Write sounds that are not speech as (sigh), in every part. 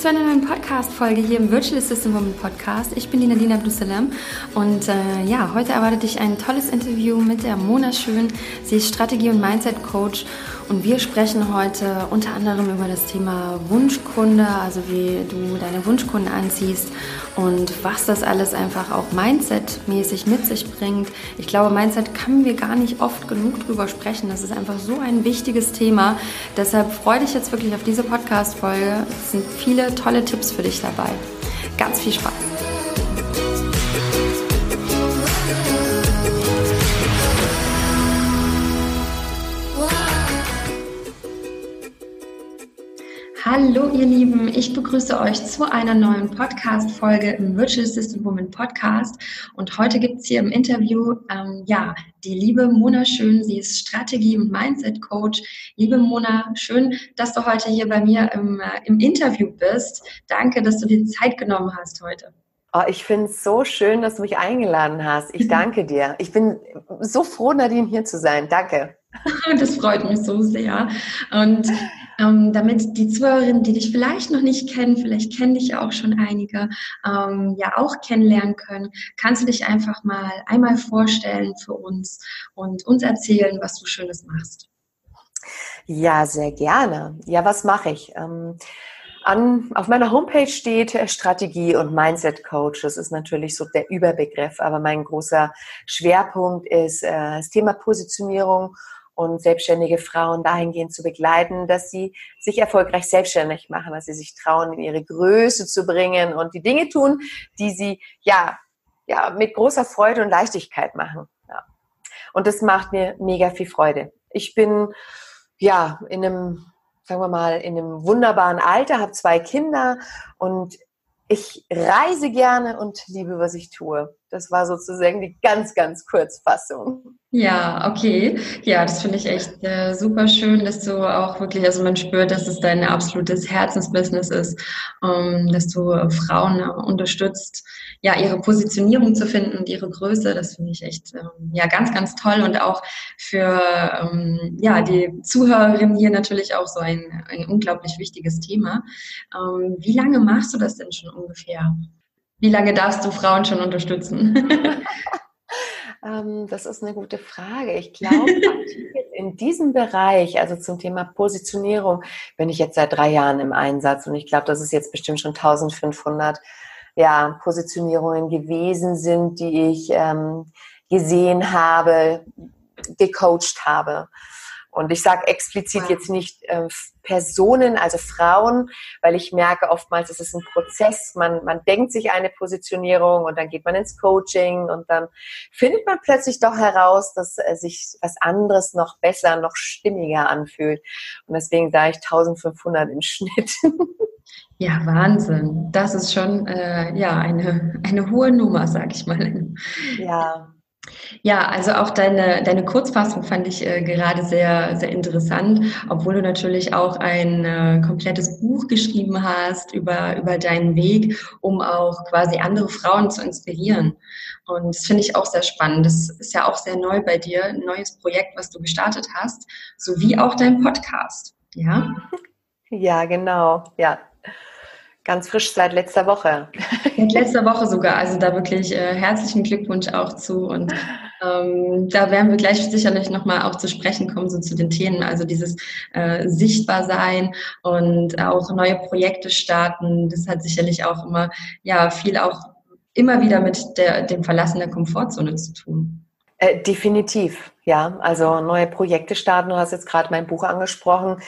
zu einer neuen Podcast-Folge hier im Virtual Assistant Woman Podcast. Ich bin die Nadine Abdusalam und äh, ja, heute erwartet dich ein tolles Interview mit der Mona Schön. Sie ist Strategie- und Mindset-Coach und wir sprechen heute unter anderem über das Thema Wunschkunde, also wie du deine Wunschkunden anziehst und was das alles einfach auch Mindset-mäßig mit sich bringt. Ich glaube, Mindset können wir gar nicht oft genug drüber sprechen. Das ist einfach so ein wichtiges Thema. Deshalb freue dich jetzt wirklich auf diese Podcast-Folge. Es sind viele tolle Tipps für dich dabei. Ganz viel Spaß! Hallo ihr Lieben, ich begrüße euch zu einer neuen Podcast-Folge im Virtual Assistant Woman Podcast und heute gibt es hier im Interview ähm, ja die liebe Mona Schön, sie ist Strategie- und Mindset-Coach. Liebe Mona, schön, dass du heute hier bei mir im, äh, im Interview bist. Danke, dass du dir Zeit genommen hast heute. Oh, ich finde es so schön, dass du mich eingeladen hast. Ich (laughs) danke dir. Ich bin so froh, Nadine, hier zu sein. Danke. (laughs) Das freut mich so sehr. Und ähm, damit die Zuhörerinnen, die dich vielleicht noch nicht kennen, vielleicht kennen dich ja auch schon einige, ähm, ja auch kennenlernen können, kannst du dich einfach mal einmal vorstellen für uns und uns erzählen, was du Schönes machst. Ja, sehr gerne. Ja, was mache ich? Ähm, an, auf meiner Homepage steht Strategie und Mindset Coach. Das ist natürlich so der Überbegriff, aber mein großer Schwerpunkt ist äh, das Thema Positionierung und selbstständige Frauen dahingehend zu begleiten, dass sie sich erfolgreich selbstständig machen, dass sie sich trauen, in ihre Größe zu bringen und die Dinge tun, die sie ja, ja mit großer Freude und Leichtigkeit machen. Ja. Und das macht mir mega viel Freude. Ich bin ja in einem, sagen wir mal, in einem wunderbaren Alter, habe zwei Kinder und ich reise gerne und liebe, was ich tue. Das war sozusagen die ganz, ganz Kurzfassung. Ja, okay. Ja, das finde ich echt äh, super schön, dass du auch wirklich, also man spürt, dass es dein absolutes Herzensbusiness ist, ähm, dass du Frauen äh, unterstützt, ja, ihre Positionierung zu finden und ihre Größe. Das finde ich echt, ähm, ja, ganz, ganz toll und auch für, ähm, ja, die Zuhörerinnen hier natürlich auch so ein, ein unglaublich wichtiges Thema. Ähm, wie lange machst du das denn schon ungefähr? Wie lange darfst du Frauen schon unterstützen? (laughs) Ähm, das ist eine gute Frage. Ich glaube, (laughs) in diesem Bereich, also zum Thema Positionierung, bin ich jetzt seit drei Jahren im Einsatz und ich glaube, dass es jetzt bestimmt schon 1500 ja, Positionierungen gewesen sind, die ich ähm, gesehen habe, gecoacht habe. Und ich sage explizit jetzt nicht äh, Personen, also Frauen, weil ich merke oftmals, es ist ein Prozess. Man, man denkt sich eine Positionierung und dann geht man ins Coaching und dann findet man plötzlich doch heraus, dass äh, sich was anderes noch besser, noch stimmiger anfühlt. Und deswegen sage ich 1500 im (laughs) Schnitt. Ja, Wahnsinn. Das ist schon äh, ja eine, eine hohe Nummer, sag ich mal. Ja, ja, also auch deine, deine Kurzfassung fand ich äh, gerade sehr, sehr interessant, obwohl du natürlich auch ein äh, komplettes Buch geschrieben hast über, über deinen Weg, um auch quasi andere Frauen zu inspirieren. Und das finde ich auch sehr spannend. Das ist ja auch sehr neu bei dir, ein neues Projekt, was du gestartet hast, sowie auch dein Podcast. Ja? Ja, genau. Ja, Ganz frisch seit letzter Woche. Seit letzter Woche sogar. Also da wirklich äh, herzlichen Glückwunsch auch zu. Und ähm, da werden wir gleich sicherlich nochmal auch zu sprechen kommen, so zu den Themen. Also dieses äh, Sichtbarsein und auch neue Projekte starten. Das hat sicherlich auch immer, ja, viel auch immer wieder mit der, dem Verlassen der Komfortzone zu tun. Äh, definitiv, ja. Also neue Projekte starten. Du hast jetzt gerade mein Buch angesprochen.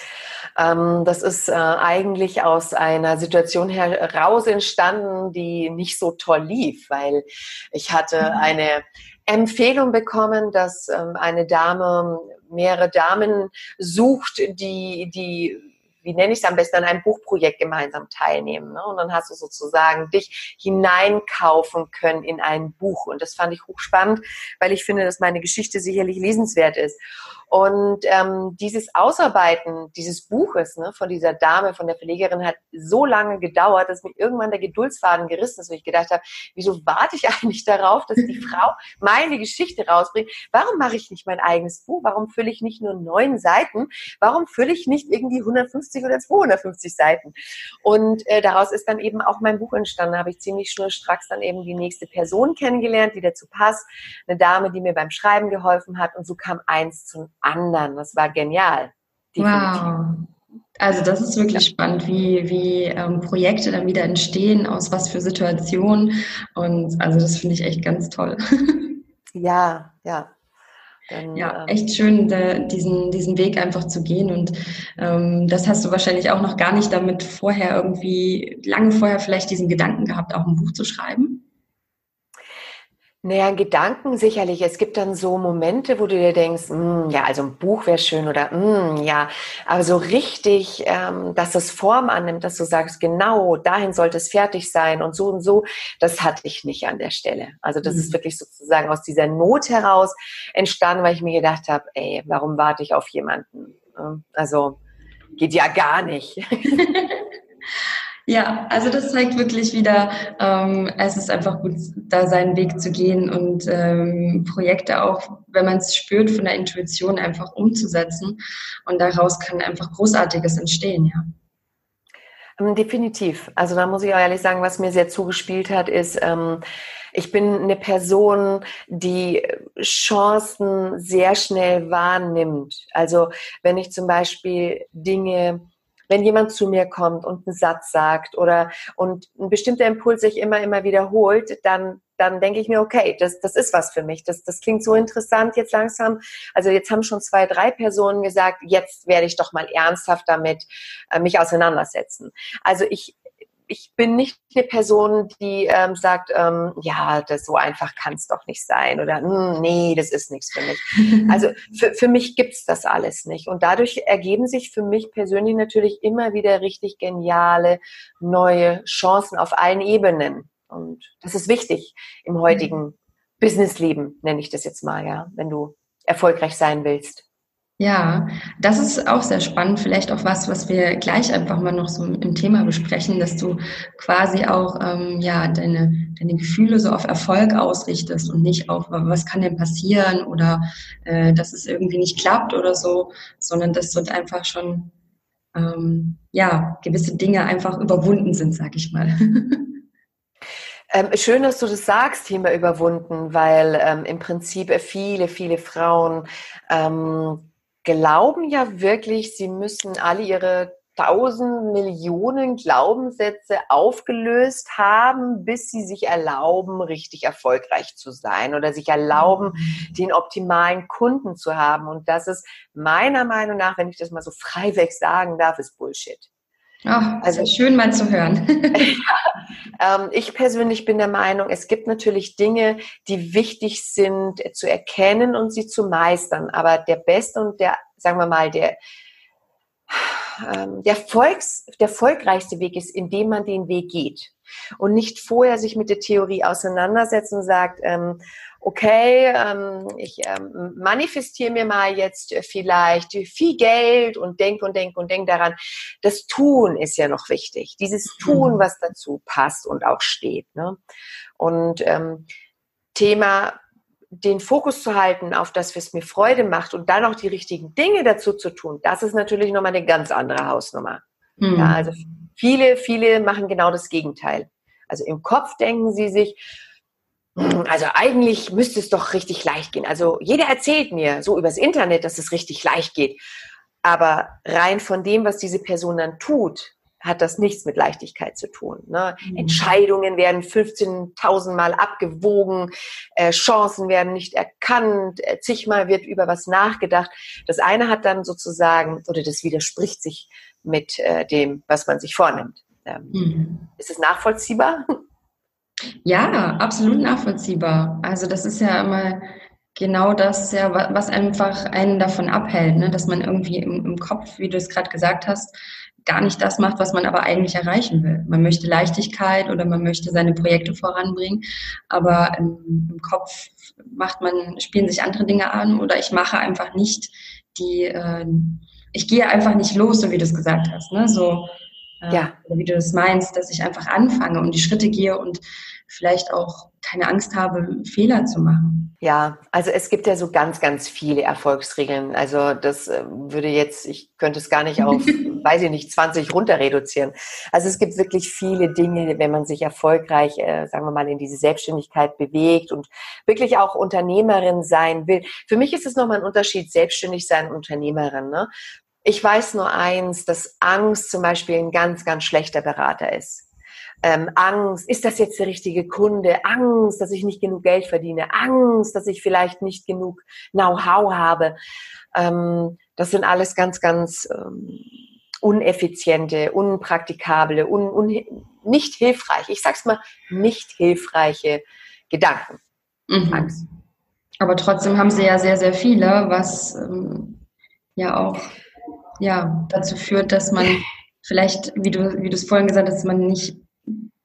Ähm, das ist äh, eigentlich aus einer Situation heraus entstanden, die nicht so toll lief, weil ich hatte mhm. eine Empfehlung bekommen, dass ähm, eine Dame mehrere Damen sucht, die, die wie nenne ich es am besten, an einem Buchprojekt gemeinsam teilnehmen. Ne? Und dann hast du sozusagen dich hineinkaufen können in ein Buch. Und das fand ich hochspannend, weil ich finde, dass meine Geschichte sicherlich lesenswert ist. Und ähm, dieses Ausarbeiten dieses Buches ne, von dieser Dame, von der Verlegerin, hat so lange gedauert, dass mir irgendwann der Geduldsfaden gerissen ist, wo ich gedacht habe, wieso warte ich (laughs) eigentlich darauf, dass die Frau meine Geschichte rausbringt? Warum mache ich nicht mein eigenes Buch? Warum fülle ich nicht nur neun Seiten? Warum fülle ich nicht irgendwie 150 oder 250 Seiten? Und äh, daraus ist dann eben auch mein Buch entstanden. Da habe ich ziemlich schnurstracks dann eben die nächste Person kennengelernt, die dazu passt. Eine Dame, die mir beim Schreiben geholfen hat. Und so kam eins zum anderen. Das war genial. Definitiv. Wow. Also das ist wirklich spannend, wie, wie ähm, Projekte dann wieder entstehen, aus was für Situationen. Und also das finde ich echt ganz toll. (laughs) Ja, ja. Dann, ja, ähm, echt schön, da, diesen, diesen Weg einfach zu gehen. Und ähm, das hast du wahrscheinlich auch noch gar nicht damit vorher irgendwie, lange vorher vielleicht diesen Gedanken gehabt, auch ein Buch zu schreiben. Naja, Gedanken sicherlich. Es gibt dann so Momente, wo du dir denkst, mm, ja, also ein Buch wäre schön oder mm, ja, aber so richtig, ähm, dass es Form annimmt, dass du sagst, genau, dahin sollte es fertig sein und so und so, das hatte ich nicht an der Stelle. Also das mhm. ist wirklich sozusagen aus dieser Not heraus entstanden, weil ich mir gedacht habe, ey, warum warte ich auf jemanden? Also geht ja gar nicht. (laughs) Ja, also das zeigt wirklich wieder, ähm, es ist einfach gut, da seinen Weg zu gehen und ähm, Projekte auch, wenn man es spürt, von der Intuition einfach umzusetzen. Und daraus kann einfach Großartiges entstehen, ja. Ähm, definitiv. Also da muss ich auch ehrlich sagen, was mir sehr zugespielt hat, ist, ähm, ich bin eine Person, die Chancen sehr schnell wahrnimmt. Also wenn ich zum Beispiel Dinge wenn jemand zu mir kommt und einen Satz sagt oder und ein bestimmter Impuls sich immer, immer wiederholt, dann, dann denke ich mir, okay, das, das ist was für mich. Das, das klingt so interessant jetzt langsam. Also jetzt haben schon zwei, drei Personen gesagt, jetzt werde ich doch mal ernsthaft damit äh, mich auseinandersetzen. Also ich, ich bin nicht eine Person, die ähm, sagt, ähm, ja, das so einfach kann es doch nicht sein oder hm, nee, das ist nichts für mich. (laughs) Also für, für mich gibt's das alles nicht. Und dadurch ergeben sich für mich persönlich natürlich immer wieder richtig geniale neue Chancen auf allen Ebenen. Und das ist wichtig im heutigen Businessleben, nenne ich das jetzt mal, ja, wenn du erfolgreich sein willst. Ja, das ist auch sehr spannend. Vielleicht auch was, was wir gleich einfach mal noch so im Thema besprechen, dass du quasi auch ähm, ja deine, deine Gefühle so auf Erfolg ausrichtest und nicht auf, was kann denn passieren oder äh, dass es irgendwie nicht klappt oder so, sondern dass dort einfach schon ähm, ja gewisse Dinge einfach überwunden sind, sag ich mal. (laughs) Ähm, schön, dass du das sagst, Thema überwunden, weil ähm, im Prinzip viele, viele Frauen ähm, glauben ja wirklich, sie müssen alle ihre tausend Millionen Glaubenssätze aufgelöst haben, bis sie sich erlauben, richtig erfolgreich zu sein oder sich erlauben, mhm. den optimalen Kunden zu haben. Und das ist meiner Meinung nach, wenn ich das mal so (laughs) freiweg sagen darf, ist Bullshit. Ach, also schön mal zu hören. (laughs) ähm, ich persönlich bin der Meinung, es gibt natürlich Dinge, die wichtig sind zu erkennen und sie zu meistern. Aber der beste und der, sagen wir mal, der ähm, der, Volks, der erfolgreichste Weg ist, indem man den Weg geht und nicht vorher sich mit der Theorie auseinandersetzt und sagt, ähm, okay, ähm, ich ähm, manifestiere mir mal jetzt vielleicht viel Geld und denke und denke und denke daran. Das Tun ist ja noch wichtig. Dieses Tun, mhm. was dazu passt und auch steht. Ne? Und ähm, Thema den Fokus zu halten auf das, was mir Freude macht und dann auch die richtigen Dinge dazu zu tun, das ist natürlich nochmal eine ganz andere Hausnummer. Mhm. Ja, also viele, viele machen genau das Gegenteil. Also im Kopf denken sie sich, also eigentlich müsste es doch richtig leicht gehen. Also jeder erzählt mir so übers Internet, dass es richtig leicht geht. Aber rein von dem, was diese Person dann tut, hat das nichts mit Leichtigkeit zu tun. Ne? Mhm. Entscheidungen werden 15.000 Mal abgewogen, äh, Chancen werden nicht erkannt, äh, zigmal wird über was nachgedacht. Das eine hat dann sozusagen, oder das widerspricht sich mit äh, dem, was man sich vornimmt. Ähm, mhm. Ist es nachvollziehbar? Ja, absolut nachvollziehbar. Also das ist ja immer genau das, ja, was einfach einen davon abhält, ne? dass man irgendwie im, im Kopf, wie du es gerade gesagt hast, gar nicht das macht, was man aber eigentlich erreichen will. Man möchte Leichtigkeit oder man möchte seine Projekte voranbringen, aber im, im Kopf macht man, spielen sich andere Dinge an oder ich mache einfach nicht die, äh, ich gehe einfach nicht los, so wie du es gesagt hast, ne? So, äh, ja. wie du das meinst, dass ich einfach anfange und die Schritte gehe und vielleicht auch keine Angst habe, Fehler zu machen. Ja, also es gibt ja so ganz, ganz viele Erfolgsregeln. Also das äh, würde jetzt, ich könnte es gar nicht (laughs) auf, weiß ich nicht, 20 runter reduzieren. Also es gibt wirklich viele Dinge, wenn man sich erfolgreich, äh, sagen wir mal, in diese Selbstständigkeit bewegt und wirklich auch Unternehmerin sein will. Für mich ist es nochmal ein Unterschied, selbstständig sein und Unternehmerin. Ne? Ich weiß nur eins, dass Angst zum Beispiel ein ganz, ganz schlechter Berater ist ähm, Angst, ist das jetzt der richtige Kunde? Angst, dass ich nicht genug Geld verdiene. Angst, dass ich vielleicht nicht genug Know-how habe. Ähm, das sind alles ganz, ganz ähm, uneffiziente, unpraktikable, un, un, nicht hilfreich. Ich sag's mal, nicht hilfreiche Gedanken. Mhm. Angst. Aber trotzdem haben sie ja sehr, sehr viele, was ähm, ja auch ja, dazu führt, dass man vielleicht, wie du, wie du es vorhin gesagt hast, dass man nicht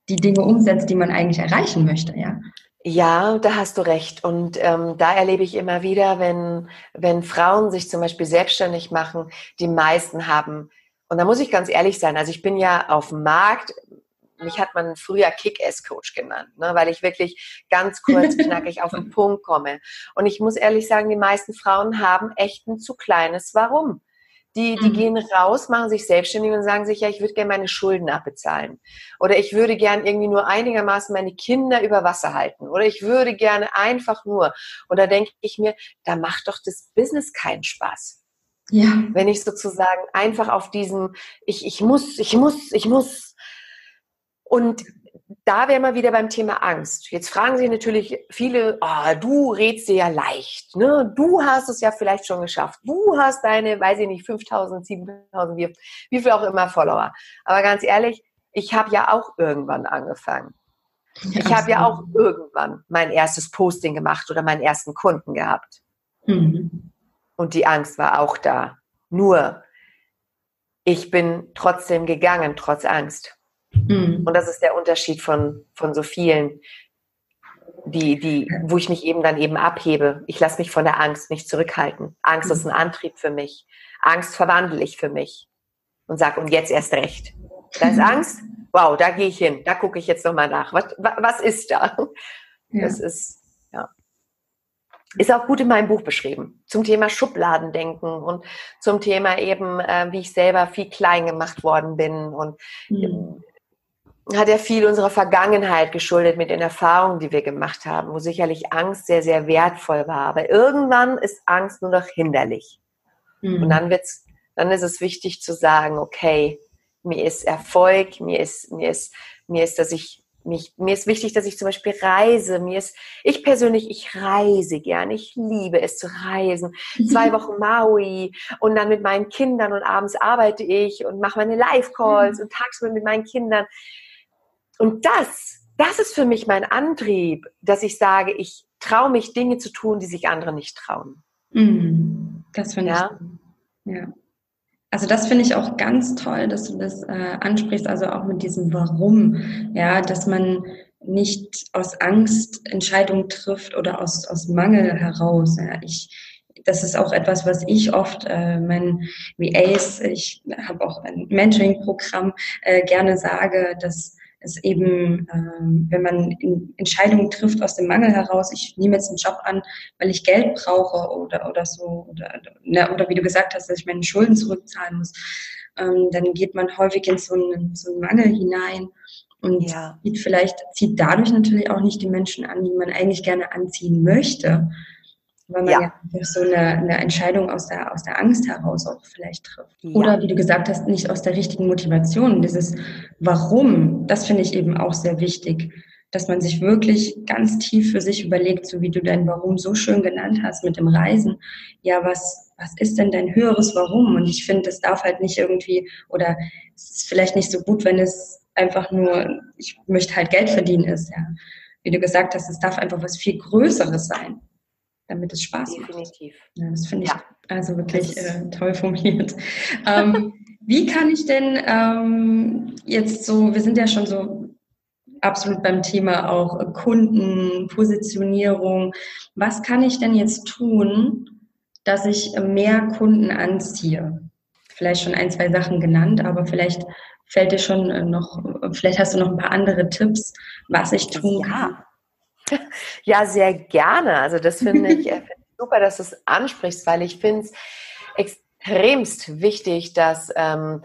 die Dinge umsetzt, die man eigentlich erreichen möchte, ja. Ja, da hast du recht. Und ähm, da erlebe ich immer wieder, wenn, wenn Frauen sich zum Beispiel selbstständig machen, die meisten haben, und da muss ich ganz ehrlich sein, also ich bin ja auf dem Markt, mich hat man früher Kick-Ass-Coach genannt, ne, weil ich wirklich ganz kurz, (laughs) knackig auf den Punkt komme. Und ich muss ehrlich sagen, die meisten Frauen haben echt ein zu kleines Warum. Die, die mhm. gehen raus, machen sich selbstständig und sagen sich, ja, ich würde gerne meine Schulden abbezahlen. Oder ich würde gerne irgendwie nur einigermaßen meine Kinder über Wasser halten. Oder ich würde gerne einfach nur. Und da denke ich mir, da macht doch das Business keinen Spaß. Ja. Wenn ich sozusagen einfach auf diesem, ich, ich muss, ich muss, ich muss. Und da wären wir wieder beim Thema Angst. Jetzt fragen sich natürlich viele, oh, du redst dir ja leicht, ne? Du hast es ja vielleicht schon geschafft. Du hast deine, weiß ich nicht, 5000, 7000, wie, wie viel auch immer Follower. Aber ganz ehrlich, ich habe ja auch irgendwann angefangen. Ich habe ja auch irgendwann mein erstes Posting gemacht oder meinen ersten Kunden gehabt. Mhm. Und die Angst war auch da. Nur, ich bin trotzdem gegangen, trotz Angst. Mhm. Und das ist der Unterschied von, von so vielen, die, die, wo ich mich eben dann eben abhebe. Ich lasse mich von der Angst nicht zurückhalten. Angst mhm. ist ein Antrieb für mich. Angst verwandle ich für mich und sage, und jetzt erst recht. Da ist Angst, wow, da gehe ich hin, da gucke ich jetzt nochmal nach. Was, was ist da? Ja. Das ist, ja. Ist auch gut in meinem Buch beschrieben. Zum Thema Schubladendenken und zum Thema eben, äh, wie ich selber viel klein gemacht worden bin und mhm hat ja viel unserer Vergangenheit geschuldet mit den Erfahrungen, die wir gemacht haben, wo sicherlich Angst sehr, sehr wertvoll war. Aber irgendwann ist Angst nur noch hinderlich. Mhm. Und dann wird's, dann ist es wichtig zu sagen, okay, mir ist Erfolg, mir ist, mir ist, mir ist, dass ich mich, mir ist wichtig, dass ich zum Beispiel reise. Mir ist, ich persönlich, ich reise gern. Ich liebe es zu reisen. Zwei Wochen Maui und dann mit meinen Kindern und abends arbeite ich und mache meine Live-Calls mhm. und tagsüber mit meinen Kindern. Und das, das ist für mich mein Antrieb, dass ich sage, ich traue mich, Dinge zu tun, die sich andere nicht trauen. Mhm. Das finde ja? ich. Ja. Also das finde ich auch ganz toll, dass du das äh, ansprichst, also auch mit diesem Warum, ja, dass man nicht aus Angst Entscheidungen trifft oder aus, aus Mangel heraus. Ja. Ich, das ist auch etwas, was ich oft äh, meinen VAs, ich habe auch ein Mentoring-Programm, äh, gerne sage, dass ist eben, ähm, wenn man Entscheidungen trifft aus dem Mangel heraus, ich nehme jetzt einen Job an, weil ich Geld brauche oder, oder so, oder, ne, oder wie du gesagt hast, dass ich meine Schulden zurückzahlen muss, ähm, dann geht man häufig in so einen, so einen Mangel hinein und ja. zieht vielleicht, zieht dadurch natürlich auch nicht die Menschen an, die man eigentlich gerne anziehen möchte weil man ja, ja so eine, eine, Entscheidung aus der, aus der Angst heraus auch vielleicht trifft. Ja. Oder wie du gesagt hast, nicht aus der richtigen Motivation. Dieses Warum, das finde ich eben auch sehr wichtig, dass man sich wirklich ganz tief für sich überlegt, so wie du dein Warum so schön genannt hast mit dem Reisen. Ja, was, was ist denn dein höheres Warum? Und ich finde, es darf halt nicht irgendwie, oder es ist vielleicht nicht so gut, wenn es einfach nur, ich möchte halt Geld verdienen ist, ja. Wie du gesagt hast, es darf einfach was viel Größeres sein damit es Spaß Definitiv. macht. Ja, das finde ich ja. also wirklich äh, toll formuliert. (laughs) ähm, Wie kann ich denn ähm, jetzt so, wir sind ja schon so absolut beim Thema auch Kunden, Positionierung. Was kann ich denn jetzt tun, dass ich mehr Kunden anziehe? Vielleicht schon ein, zwei Sachen genannt, aber vielleicht fällt dir schon noch, vielleicht hast du noch ein paar andere Tipps, was ich tun kann. Ja, (laughs) ja sehr gerne. Also das finde ich, äh, (laughs) super, dass du es ansprichst, weil ich finde es extremst wichtig, dass ähm,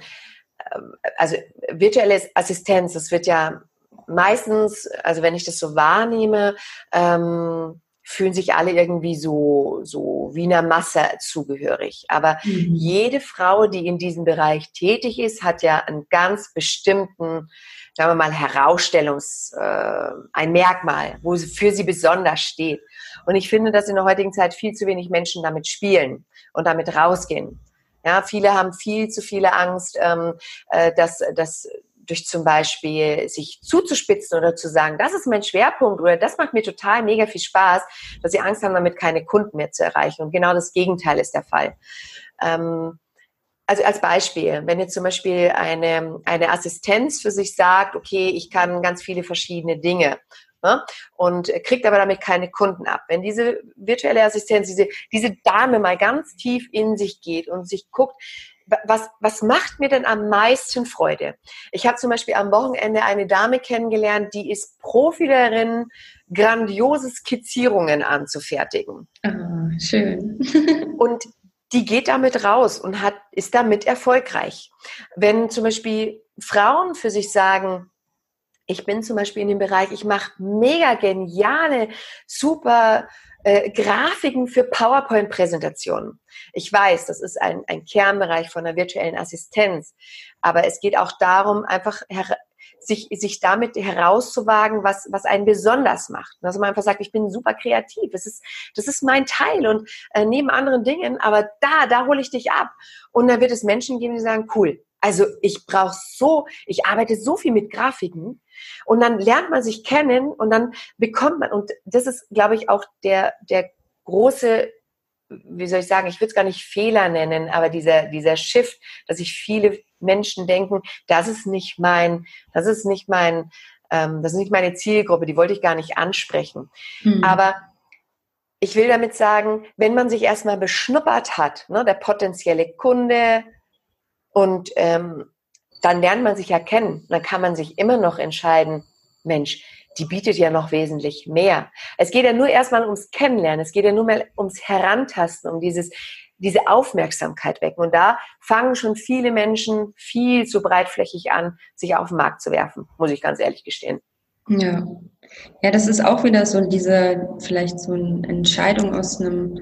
äh, also virtuelle Assistenz, das wird ja meistens, also wenn ich das so wahrnehme, ähm, fühlen sich alle irgendwie so, so wie einer Masse zugehörig. Aber mhm. jede Frau, die in diesem Bereich tätig ist, hat ja einen ganz bestimmten, sagen wir mal, Herausstellungs, äh, ein Merkmal, wo sie für sie besonders steht. Und ich finde, dass in der heutigen Zeit viel zu wenig Menschen damit spielen und damit rausgehen. Ja, viele haben viel zu viele Angst, ähm, äh, dass, dass durch zum Beispiel sich zuzuspitzen oder zu sagen, das ist mein Schwerpunkt oder das macht mir total mega viel Spaß, dass sie Angst haben, damit keine Kunden mehr zu erreichen. Und genau das Gegenteil ist der Fall. Ähm, also als Beispiel, wenn jetzt zum Beispiel eine, eine Assistenz für sich sagt, okay, ich kann ganz viele verschiedene Dinge ne, und kriegt aber damit keine Kunden ab. Wenn diese virtuelle Assistenz, diese, diese Dame mal ganz tief in sich geht und sich guckt, was, was macht mir denn am meisten Freude? Ich habe zum Beispiel am Wochenende eine Dame kennengelernt, die ist Profi darin, grandiose Skizzierungen anzufertigen. Oh, schön. (laughs) und die geht damit raus und hat, ist damit erfolgreich. Wenn zum Beispiel Frauen für sich sagen, ich bin zum Beispiel in dem Bereich, ich mache mega geniale, super äh, Grafiken für PowerPoint-Präsentationen. Ich weiß, das ist ein, ein Kernbereich von der virtuellen Assistenz, aber es geht auch darum, einfach sich, sich damit herauszuwagen, was, was einen besonders macht. Dass man einfach sagt, ich bin super kreativ, das ist, das ist mein Teil und äh, neben anderen Dingen, aber da, da hole ich dich ab. Und dann wird es Menschen geben, die sagen, cool, also ich brauche so, ich arbeite so viel mit Grafiken und dann lernt man sich kennen und dann bekommt man, und das ist, glaube ich, auch der, der große, wie soll ich sagen, ich würde es gar nicht Fehler nennen, aber dieser, dieser Shift, dass sich viele Menschen denken, das ist nicht mein, das ist nicht mein, ähm, das ist nicht meine Zielgruppe, die wollte ich gar nicht ansprechen. Mhm. Aber ich will damit sagen, wenn man sich erstmal beschnuppert hat, ne, der potenzielle Kunde, und ähm, dann lernt man sich ja kennen. Dann kann man sich immer noch entscheiden, Mensch, die bietet ja noch wesentlich mehr. Es geht ja nur erstmal ums Kennenlernen. Es geht ja nur mal ums Herantasten, um dieses, diese Aufmerksamkeit wecken. Und da fangen schon viele Menschen viel zu breitflächig an, sich auf den Markt zu werfen, muss ich ganz ehrlich gestehen. Ja. Ja, das ist auch wieder so diese, vielleicht so eine Entscheidung aus einem,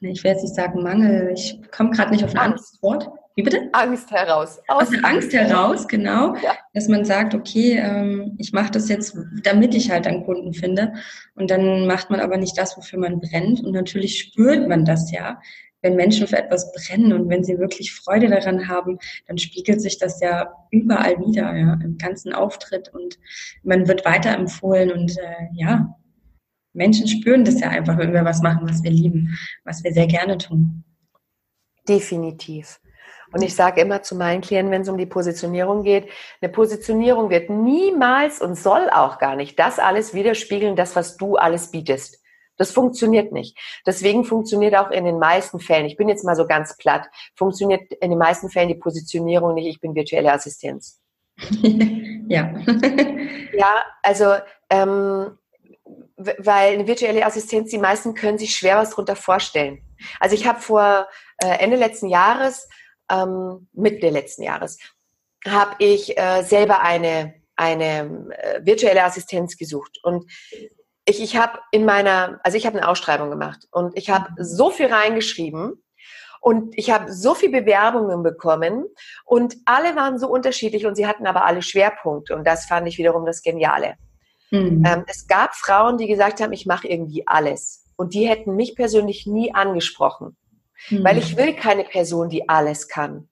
ich will jetzt nicht sagen Mangel, ich komme gerade nicht auf ein anderes Wort. Wie bitte? Angst heraus. Aus, der Angst heraus, genau. Ja. Dass man sagt, okay, ähm, ich mache das jetzt, damit ich halt einen Kunden finde. Und dann macht man aber nicht das, wofür man brennt. Und natürlich spürt man das ja. Wenn Menschen für etwas brennen und wenn sie wirklich Freude daran haben, dann spiegelt sich das ja überall wieder, ja, im ganzen Auftritt und man wird weiterempfohlen und äh, ja, Menschen spüren das ja einfach, wenn wir was machen, was wir lieben, was wir sehr gerne tun. Definitiv. Und ich sage immer zu meinen Klienten, wenn es um die Positionierung geht, eine Positionierung wird niemals und soll auch gar nicht das alles widerspiegeln, das, was du alles bietest. Das funktioniert nicht. Deswegen funktioniert auch in den meisten Fällen, ich bin jetzt mal so ganz platt, funktioniert in den meisten Fällen die Positionierung nicht, ich bin virtuelle Assistenz. (laughs) ja. (laughs) ja, also ähm, weil eine virtuelle Assistenz, die meisten können sich schwer was darunter vorstellen. Also ich habe vor äh, Ende letzten Jahres ähm, Mitte letzten Jahres, habe ich äh, selber eine, eine äh, virtuelle Assistenz gesucht. Und ich, ich habe in meiner, also ich habe eine Ausschreibung gemacht und ich habe so viel reingeschrieben und ich habe so viele Bewerbungen bekommen und alle waren so unterschiedlich und sie hatten aber alle Schwerpunkte und das fand ich wiederum das Geniale. Mhm. Ähm, es gab Frauen, die gesagt haben, ich mache irgendwie alles und die hätten mich persönlich nie angesprochen. Mhm. Weil ich will keine Person, die alles kann.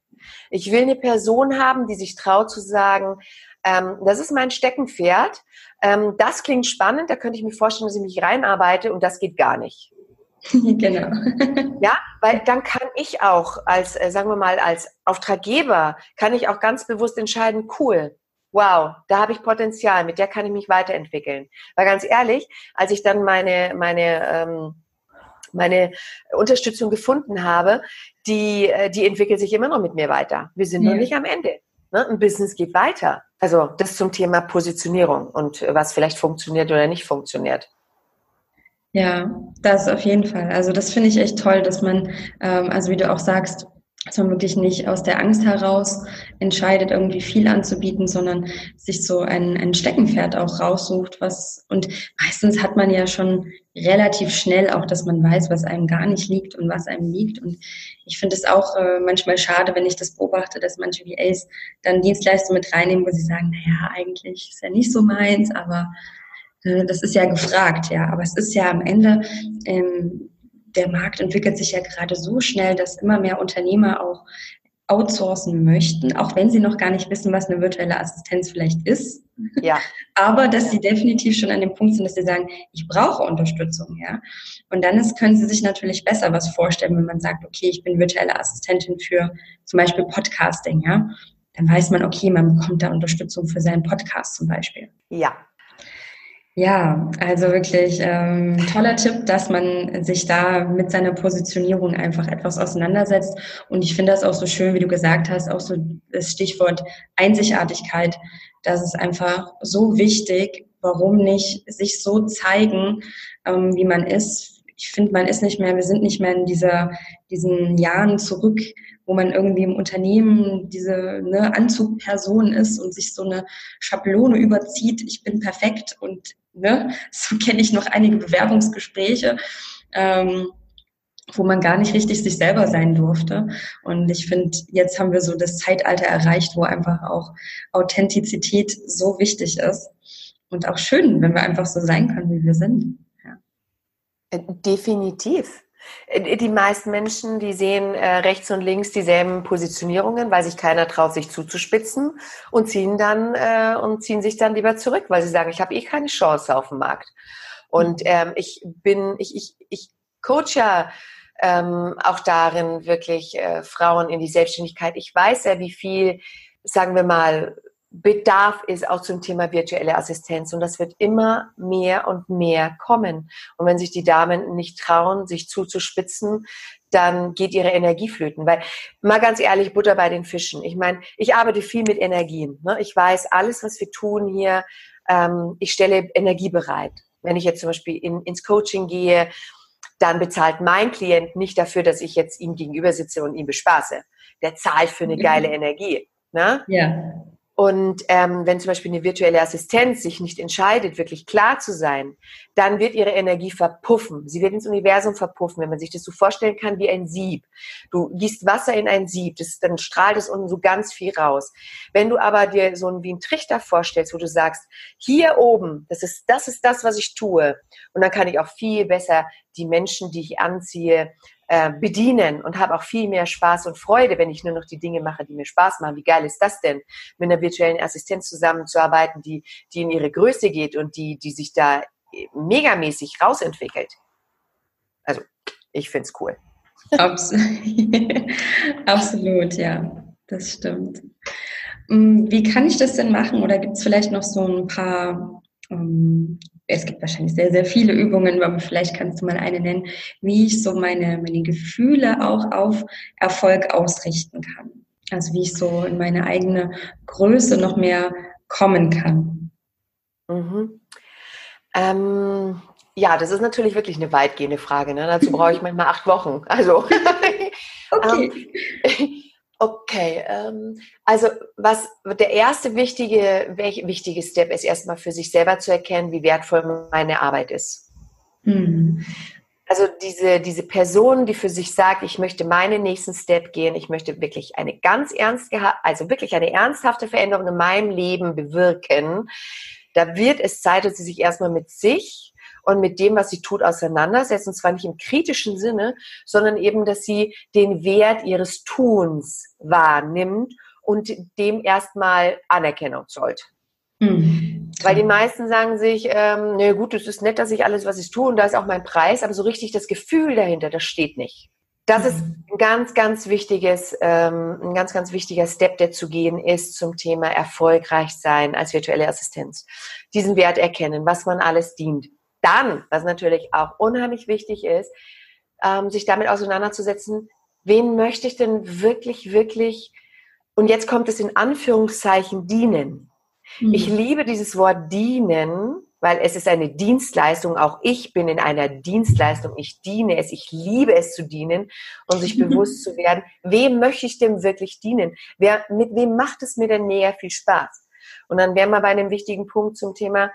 Ich will eine Person haben, die sich traut zu sagen, ähm, das ist mein Steckenpferd, ähm, das klingt spannend, da könnte ich mir vorstellen, dass ich mich reinarbeite und das geht gar nicht. (laughs) genau. (laughs) ja, weil dann kann ich auch als, äh, sagen wir mal, als Auftraggeber, kann ich auch ganz bewusst entscheiden, cool, wow, da habe ich Potenzial, mit der kann ich mich weiterentwickeln. Weil ganz ehrlich, als ich dann meine, meine, ähm, meine Unterstützung gefunden habe, die, äh, die entwickelt sich immer noch mit mir weiter. Wir sind ja. noch nicht am Ende. Ne? Ein Business geht weiter. Also das zum Thema Positionierung und was vielleicht funktioniert oder nicht funktioniert. Ja, das auf jeden Fall. Also das finde ich echt toll, dass man, ähm, also wie du auch sagst, dass man wirklich nicht aus der Angst heraus entscheidet, irgendwie viel anzubieten, sondern sich so ein, ein Steckenpferd auch raussucht, was, und meistens hat man ja schon relativ schnell auch, dass man weiß, was einem gar nicht liegt und was einem liegt. Und ich finde es auch äh, manchmal schade, wenn ich das beobachte, dass manche VAs dann Dienstleistungen mit reinnehmen, wo sie sagen, naja, eigentlich ist ja nicht so meins, aber äh, das ist ja gefragt, ja. Aber es ist ja am Ende, ähm, der Markt entwickelt sich ja gerade so schnell, dass immer mehr Unternehmer auch outsourcen möchten, auch wenn sie noch gar nicht wissen, was eine virtuelle Assistenz vielleicht ist. Ja. (laughs) Aber dass sie definitiv schon an dem Punkt sind, dass sie sagen, ich brauche Unterstützung, ja. Und dann ist, können sie sich natürlich besser was vorstellen, wenn man sagt, okay, ich bin virtuelle Assistentin für zum Beispiel Podcasting, ja. Dann weiß man, okay, man bekommt da Unterstützung für seinen Podcast zum Beispiel. Ja, ja, also wirklich ähm, toller Tipp, dass man sich da mit seiner Positionierung einfach etwas auseinandersetzt. Und ich finde das auch so schön, wie du gesagt hast, auch so das Stichwort Einzigartigkeit. Das ist einfach so wichtig. Warum nicht sich so zeigen, ähm, wie man ist? Ich finde, man ist nicht mehr, wir sind nicht mehr in dieser, diesen Jahren zurück, wo man irgendwie im Unternehmen diese ne, Anzugperson ist und sich so eine Schablone überzieht, ich bin perfekt und ne, (laughs) so kenne ich noch einige Bewerbungsgespräche. Ähm, wo man gar nicht richtig sich selber sein durfte. Und ich finde, jetzt haben wir so das Zeitalter erreicht, wo einfach auch Authentizität so wichtig ist. Und auch schön, wenn wir einfach so sein können, wie wir sind. Äh, definitiv. Äh, die meisten Menschen, die sehen äh, rechts und links dieselben Positionierungen, weil sich keiner traut, sich zuzuspitzen und ziehen dann äh, und ziehen sich dann lieber zurück, weil sie sagen, ich habe eh keine Chance auf dem Markt. Und mhm. ähm, ich bin, ich, ich, ich coach ja ähm, auch darin, wirklich äh, Frauen in die Selbstständigkeit. Ich weiß ja, wie viel, sagen wir mal, Bedarf ist auch zum Thema virtuelle Assistenz und das wird immer mehr und mehr kommen. Und wenn sich die Damen nicht trauen, sich zuzuspitzen, dann geht ihre Energie flöten. Weil, mal ganz ehrlich, Butter bei den Fischen. Ich meine, ich arbeite viel mit Energien. Ne? Ich weiß, alles, was wir tun hier, ähm, ich stelle Energie bereit. Wenn ich jetzt zum Beispiel in, ins Coaching gehe, dann bezahlt mein Klient nicht dafür, dass ich jetzt ihm gegenüber sitze und ihn bespaße. Der zahlt für eine geile Energie. Ne? Ja. Und ähm, wenn zum Beispiel eine virtuelle Assistenz sich nicht entscheidet, wirklich klar zu sein, dann wird ihre Energie verpuffen. Sie wird ins Universum verpuffen, wenn man sich das so vorstellen kann wie ein Sieb. Du gießt Wasser in ein Sieb, das, dann strahlt es unten so ganz viel raus. Wenn du aber dir so ein, wie ein Trichter vorstellst, wo du sagst, hier oben, das ist, das ist das, was ich tue. Und dann kann ich auch viel besser die Menschen, die ich anziehe, äh, bedienen und habe auch viel mehr Spaß und Freude, wenn ich nur noch die Dinge mache, die mir Spaß machen. Wie geil ist das denn, mit einer virtuellen Assistenz zusammenzuarbeiten, die, die in ihre Größe geht und die, die sich da megamäßig rausentwickelt. Also, ich finde es cool. (laughs) Absolut, ja, das stimmt. Mm, wie kann ich das denn machen? Oder gibt es vielleicht noch so ein paar ähm, es gibt wahrscheinlich sehr, sehr viele Übungen, aber vielleicht kannst du mal eine nennen, wie ich so meine, meine Gefühle auch auf Erfolg ausrichten kann. Also wie ich so in meine eigene Größe noch mehr kommen kann. Mhm. Ähm, ja, das ist natürlich wirklich eine weitgehende Frage. Ne? Dazu brauche ich (laughs) manchmal acht Wochen. Also, (laughs) okay. ähm, Okay, ähm, also was der erste wichtige, wichtige Step ist erstmal für sich selber zu erkennen, wie wertvoll meine Arbeit ist. Mhm. Also diese, diese Person, die für sich sagt, ich möchte meinen nächsten Step gehen, ich möchte wirklich eine ganz ernst, also wirklich eine ernsthafte Veränderung in meinem Leben bewirken, da wird es Zeit, dass sie sich erstmal mit sich und mit dem, was sie tut, auseinandersetzt. Und zwar nicht im kritischen Sinne, sondern eben, dass sie den Wert ihres Tuns wahrnimmt und dem erstmal Anerkennung zollt. Mhm. Weil die meisten sagen sich, ähm, na gut, es ist nett, dass ich alles, was ich tue und da ist auch mein Preis, aber so richtig das Gefühl dahinter, das steht nicht. Das ist mhm. ein ganz, ganz wichtiges, ähm, ein ganz, ganz wichtiger Step, der zu gehen ist zum Thema erfolgreich sein als virtuelle Assistenz. Diesen Wert erkennen, was man alles dient. Dann, was natürlich auch unheimlich wichtig ist, ähm, sich damit auseinanderzusetzen, wen möchte ich denn wirklich, wirklich, und jetzt kommt es in Anführungszeichen, dienen. Mhm. Ich liebe dieses Wort dienen, weil es ist eine Dienstleistung. Auch ich bin in einer Dienstleistung. Ich diene es. Ich liebe es zu dienen und sich (laughs) bewusst zu werden, wem möchte ich denn wirklich dienen? Wer, mit wem macht es mir denn näher viel Spaß? Und dann wären wir bei einem wichtigen Punkt zum Thema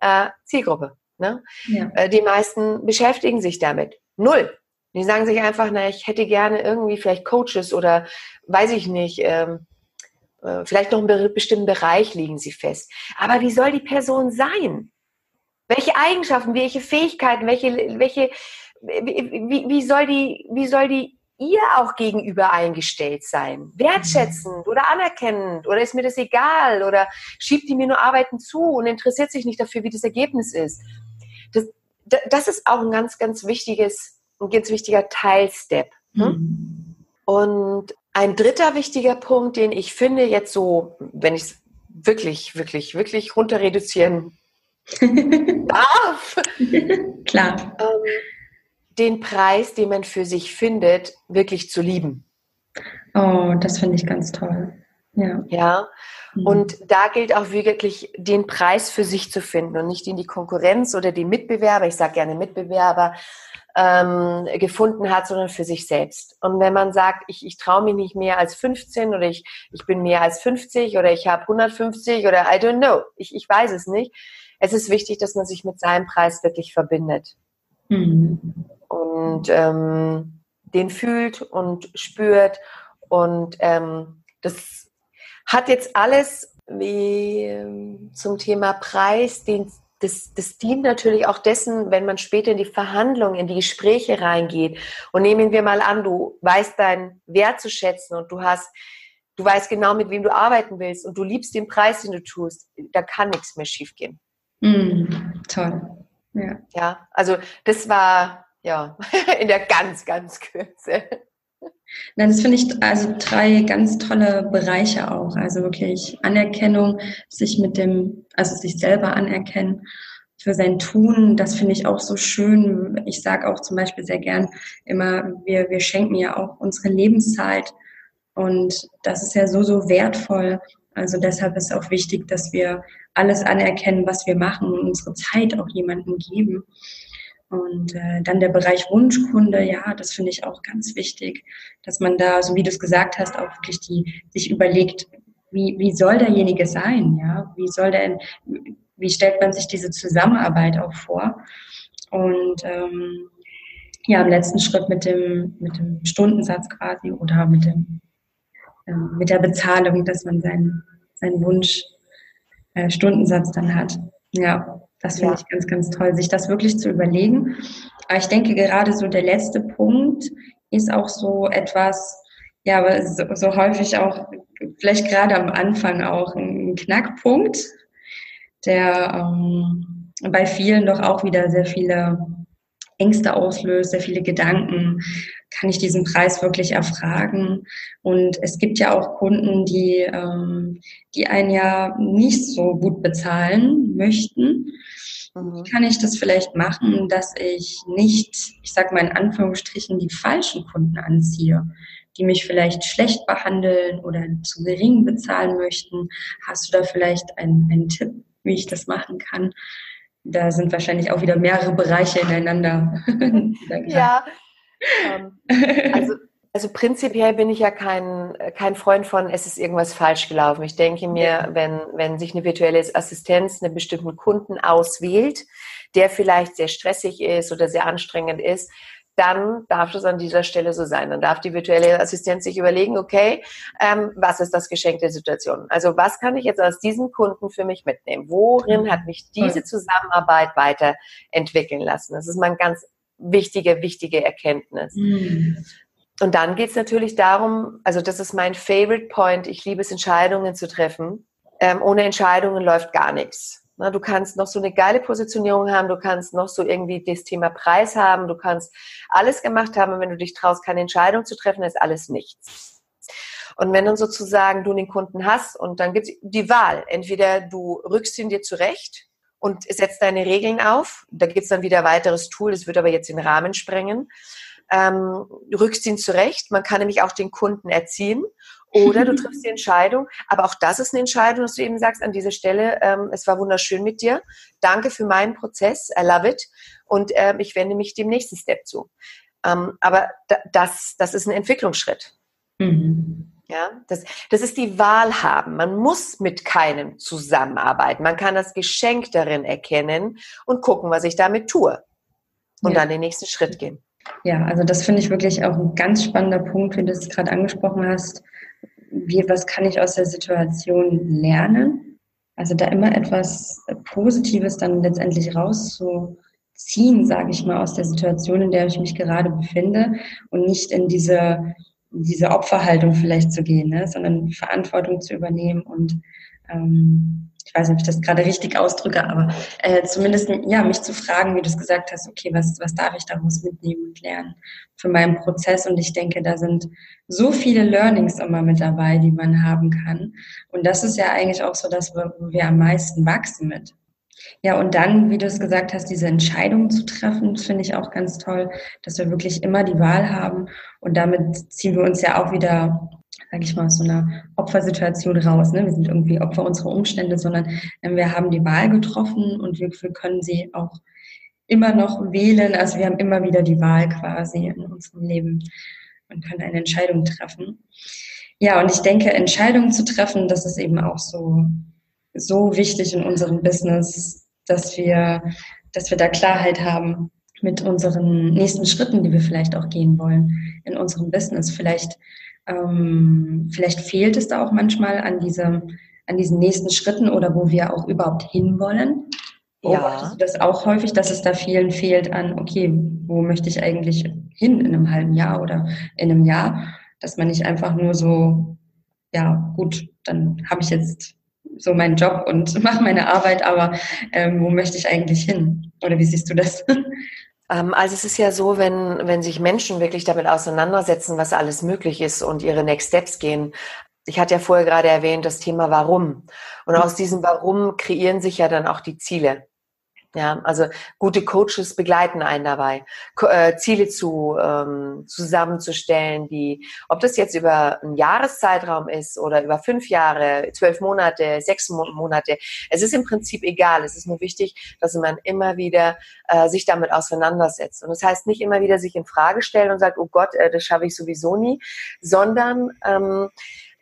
äh, Zielgruppe. Ne? Ja. Äh, die meisten beschäftigen sich damit. Null. Die sagen sich einfach, na, ich hätte gerne irgendwie vielleicht Coaches oder weiß ich nicht, ähm, äh, vielleicht noch einen bestimmten Bereich legen sie fest. Aber wie soll die Person sein? Welche Eigenschaften, welche Fähigkeiten, welche, welche, wie, wie, soll die, wie soll die ihr auch gegenüber eingestellt sein? Wertschätzend oder anerkennend oder ist mir das egal oder schiebt die mir nur Arbeiten zu und interessiert sich nicht dafür, wie das Ergebnis ist? Das, ist auch ein ganz, ganz wichtiges, ein ganz wichtiger Teilstep. Hm? Mhm. Und ein dritter wichtiger Punkt, den ich finde, jetzt so, wenn ich es wirklich, wirklich, wirklich runter reduzieren (laughs) darf, klar, ähm, den Preis, den man für sich findet, wirklich zu lieben. Oh, das finde ich ganz toll. Ja. Ja. Mhm. Und da gilt auch wirklich, den Preis für sich zu finden und nicht in die Konkurrenz oder die Mitbewerber, ich sage gerne Mitbewerber, ähm, gefunden hat, sondern für sich selbst. Und wenn man sagt, ich, ich traue mich nicht mehr als 15 oder ich, ich bin mehr als 50 oder ich habe 150 oder I don't know, ich, ich weiß es nicht. Es ist wichtig, dass man sich mit seinem Preis wirklich verbindet. Mhm. Und ähm, den fühlt und spürt. Und ähm, das hat jetzt alles wie ähm, zum Thema Preis, den das, das dient natürlich auch dessen, wenn man später in die Verhandlungen, in die Gespräche reingeht. Und nehmen wir mal an, du weißt deinen Wert zu schätzen und du hast, du weißt genau, mit wem du arbeiten willst und du liebst den Preis, den du tust. Da kann nichts mehr schiefgehen. Mm, toll. Ja. ja, also das war ja (laughs) in der ganz, ganz Kürze. Nein, das finde ich also drei ganz tolle Bereiche auch. Also wirklich Anerkennung, sich mit dem, also sich selber anerkennen für sein Tun. Das finde ich auch so schön. Ich sage auch zum Beispiel sehr gern immer, wir, wir schenken ja auch unsere Lebenszeit. Und das ist ja so, so wertvoll. Also deshalb ist auch wichtig, dass wir alles anerkennen, was wir machen und unsere Zeit auch jemandem geben. Und äh, dann der Bereich Wunschkunde, ja, das finde ich auch ganz wichtig, dass man da, so wie du es gesagt hast, auch wirklich die sich überlegt, wie, wie soll derjenige sein, ja, wie soll der, wie stellt man sich diese Zusammenarbeit auch vor? Und ähm, ja, im letzten Schritt mit dem, mit dem Stundensatz quasi oder mit dem, äh, mit der Bezahlung, dass man seinen, seinen Wunsch äh, Stundensatz dann hat. Ja, das finde ja. ich ganz, ganz toll, sich das wirklich zu überlegen. Aber ich denke gerade so der letzte Punkt ist auch so etwas, ja, aber so, so häufig auch, vielleicht gerade am Anfang auch ein Knackpunkt, der ähm, bei vielen doch auch wieder sehr viele Ängste auslöst, sehr viele Gedanken. Kann ich diesen Preis wirklich erfragen? Und es gibt ja auch Kunden, die, ähm, die einen ja nicht so gut bezahlen möchten. Mhm. Wie kann ich das vielleicht machen, dass ich nicht, ich sage mal in Anführungsstrichen, die falschen Kunden anziehe, die mich vielleicht schlecht behandeln oder zu gering bezahlen möchten? Hast du da vielleicht einen, einen Tipp, wie ich das machen kann? Da sind wahrscheinlich auch wieder mehrere Bereiche ineinander. (laughs) ja, ähm, also also prinzipiell bin ich ja kein, kein Freund von, es ist irgendwas falsch gelaufen. Ich denke mir, wenn, wenn sich eine virtuelle Assistenz einen bestimmten Kunden auswählt, der vielleicht sehr stressig ist oder sehr anstrengend ist, dann darf das an dieser Stelle so sein. Dann darf die virtuelle Assistenz sich überlegen, okay, ähm, was ist das Geschenk der Situation? Also was kann ich jetzt aus diesem Kunden für mich mitnehmen? Worin hat mich diese Zusammenarbeit weiterentwickeln lassen? Das ist mal eine ganz wichtige, wichtige Erkenntnis. Mhm. Und dann geht es natürlich darum, also das ist mein Favorite Point, ich liebe es, Entscheidungen zu treffen. Ähm, ohne Entscheidungen läuft gar nichts. Du kannst noch so eine geile Positionierung haben, du kannst noch so irgendwie das Thema Preis haben, du kannst alles gemacht haben und wenn du dich traust, keine Entscheidung zu treffen, ist alles nichts. Und wenn dann sozusagen du den Kunden hast und dann gibt es die Wahl, entweder du rückst ihn dir zurecht und setzt deine Regeln auf, da gibt es dann wieder ein weiteres Tool, das wird aber jetzt den Rahmen sprengen, ähm, rückst ihn zurecht, man kann nämlich auch den Kunden erziehen oder du triffst die Entscheidung, aber auch das ist eine Entscheidung, dass du eben sagst an dieser Stelle, ähm, es war wunderschön mit dir, danke für meinen Prozess, I love it und äh, ich wende mich dem nächsten Step zu. Ähm, aber das, das ist ein Entwicklungsschritt. Mhm. Ja, das, das ist die Wahl haben. Man muss mit keinem zusammenarbeiten. Man kann das Geschenk darin erkennen und gucken, was ich damit tue. Und ja. dann den nächsten Schritt gehen. Ja, also das finde ich wirklich auch ein ganz spannender Punkt, wie du es gerade angesprochen hast. Wie, was kann ich aus der Situation lernen? Also da immer etwas Positives dann letztendlich rauszuziehen, sage ich mal, aus der Situation, in der ich mich gerade befinde und nicht in diese diese Opferhaltung vielleicht zu gehen, ne? sondern Verantwortung zu übernehmen und ähm, ich weiß nicht, ob ich das gerade richtig ausdrücke, aber äh, zumindest ja, mich zu fragen, wie du es gesagt hast, okay, was, was darf ich daraus mitnehmen und lernen für meinen Prozess? Und ich denke, da sind so viele Learnings immer mit dabei, die man haben kann. Und das ist ja eigentlich auch so das, wo wir am meisten wachsen mit. Ja, und dann, wie du es gesagt hast, diese Entscheidung zu treffen, finde ich auch ganz toll, dass wir wirklich immer die Wahl haben. Und damit ziehen wir uns ja auch wieder, sage ich mal, aus so einer Opfersituation raus. Ne? Wir sind irgendwie Opfer unserer Umstände, sondern ähm, wir haben die Wahl getroffen und wir, wir können sie auch immer noch wählen. Also wir haben immer wieder die Wahl quasi in unserem Leben und können eine Entscheidung treffen. Ja, und ich denke, Entscheidungen zu treffen, das ist eben auch so so wichtig in unserem Business, dass wir, dass wir da Klarheit haben mit unseren nächsten Schritten, die wir vielleicht auch gehen wollen in unserem Business. Vielleicht, ähm, vielleicht fehlt es da auch manchmal an diesem, an diesen nächsten Schritten oder wo wir auch überhaupt hinwollen. Ja. Das auch häufig, dass es da vielen fehlt an, okay, wo möchte ich eigentlich hin in einem halben Jahr oder in einem Jahr, dass man nicht einfach nur so, ja, gut, dann habe ich jetzt so meinen Job und (laughs) mache meine Arbeit, aber ähm, wo möchte ich eigentlich hin? Oder wie siehst du das? (laughs) Ähm, also es ist ja so, wenn, wenn sich Menschen wirklich damit auseinandersetzen, was alles möglich ist und ihre Next Steps gehen. Ich hatte ja vorher gerade erwähnt, das Thema Warum. Und aus diesem Warum kreieren sich ja dann auch die Ziele. Ja, also gute Coaches begleiten einen dabei, äh, Ziele zu ähm, zusammenzustellen, die, ob das jetzt über einen Jahreszeitraum ist oder über fünf Jahre, zwölf Monate, sechs Monate, es ist im Prinzip egal. Es ist nur wichtig, dass man immer wieder äh, sich damit auseinandersetzt. Und das heißt nicht immer wieder sich in Frage stellen und sagt, oh Gott, äh, das schaffe ich sowieso nie, sondern ähm,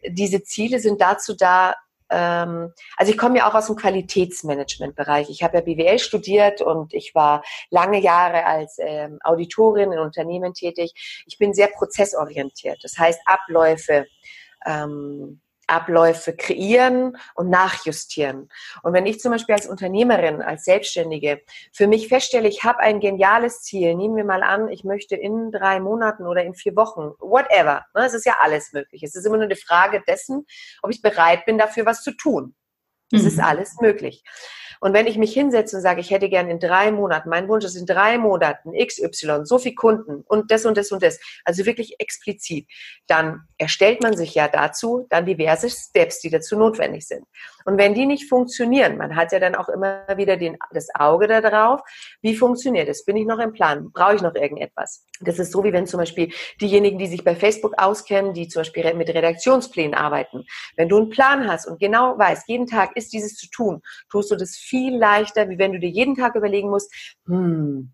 diese Ziele sind dazu da, ähm, also ich komme ja auch aus dem Qualitätsmanagement-Bereich. Ich habe ja BWL studiert und ich war lange Jahre als ähm, Auditorin in Unternehmen tätig. Ich bin sehr prozessorientiert. Das heißt Abläufe, ähm, Abläufe kreieren und nachjustieren. Und wenn ich zum Beispiel als Unternehmerin, als Selbstständige für mich feststelle, ich habe ein geniales Ziel, nehmen wir mal an, ich möchte in drei Monaten oder in vier Wochen, whatever, ne, es ist ja alles möglich. Es ist immer nur eine Frage dessen, ob ich bereit bin, dafür was zu tun. Es mhm. ist alles möglich. Und wenn ich mich hinsetze und sage, ich hätte gern in drei Monaten, mein Wunsch ist in drei Monaten XY, so viel Kunden und das und das und das, also wirklich explizit, dann erstellt man sich ja dazu dann diverse Steps, die dazu notwendig sind. Und wenn die nicht funktionieren, man hat ja dann auch immer wieder den, das Auge da drauf, wie funktioniert es? Bin ich noch im Plan? Brauche ich noch irgendetwas? Das ist so, wie wenn zum Beispiel diejenigen, die sich bei Facebook auskennen, die zum Beispiel mit Redaktionsplänen arbeiten. Wenn du einen Plan hast und genau weißt, jeden Tag ist dieses zu tun, tust du das viel leichter, wie wenn du dir jeden Tag überlegen musst, hm,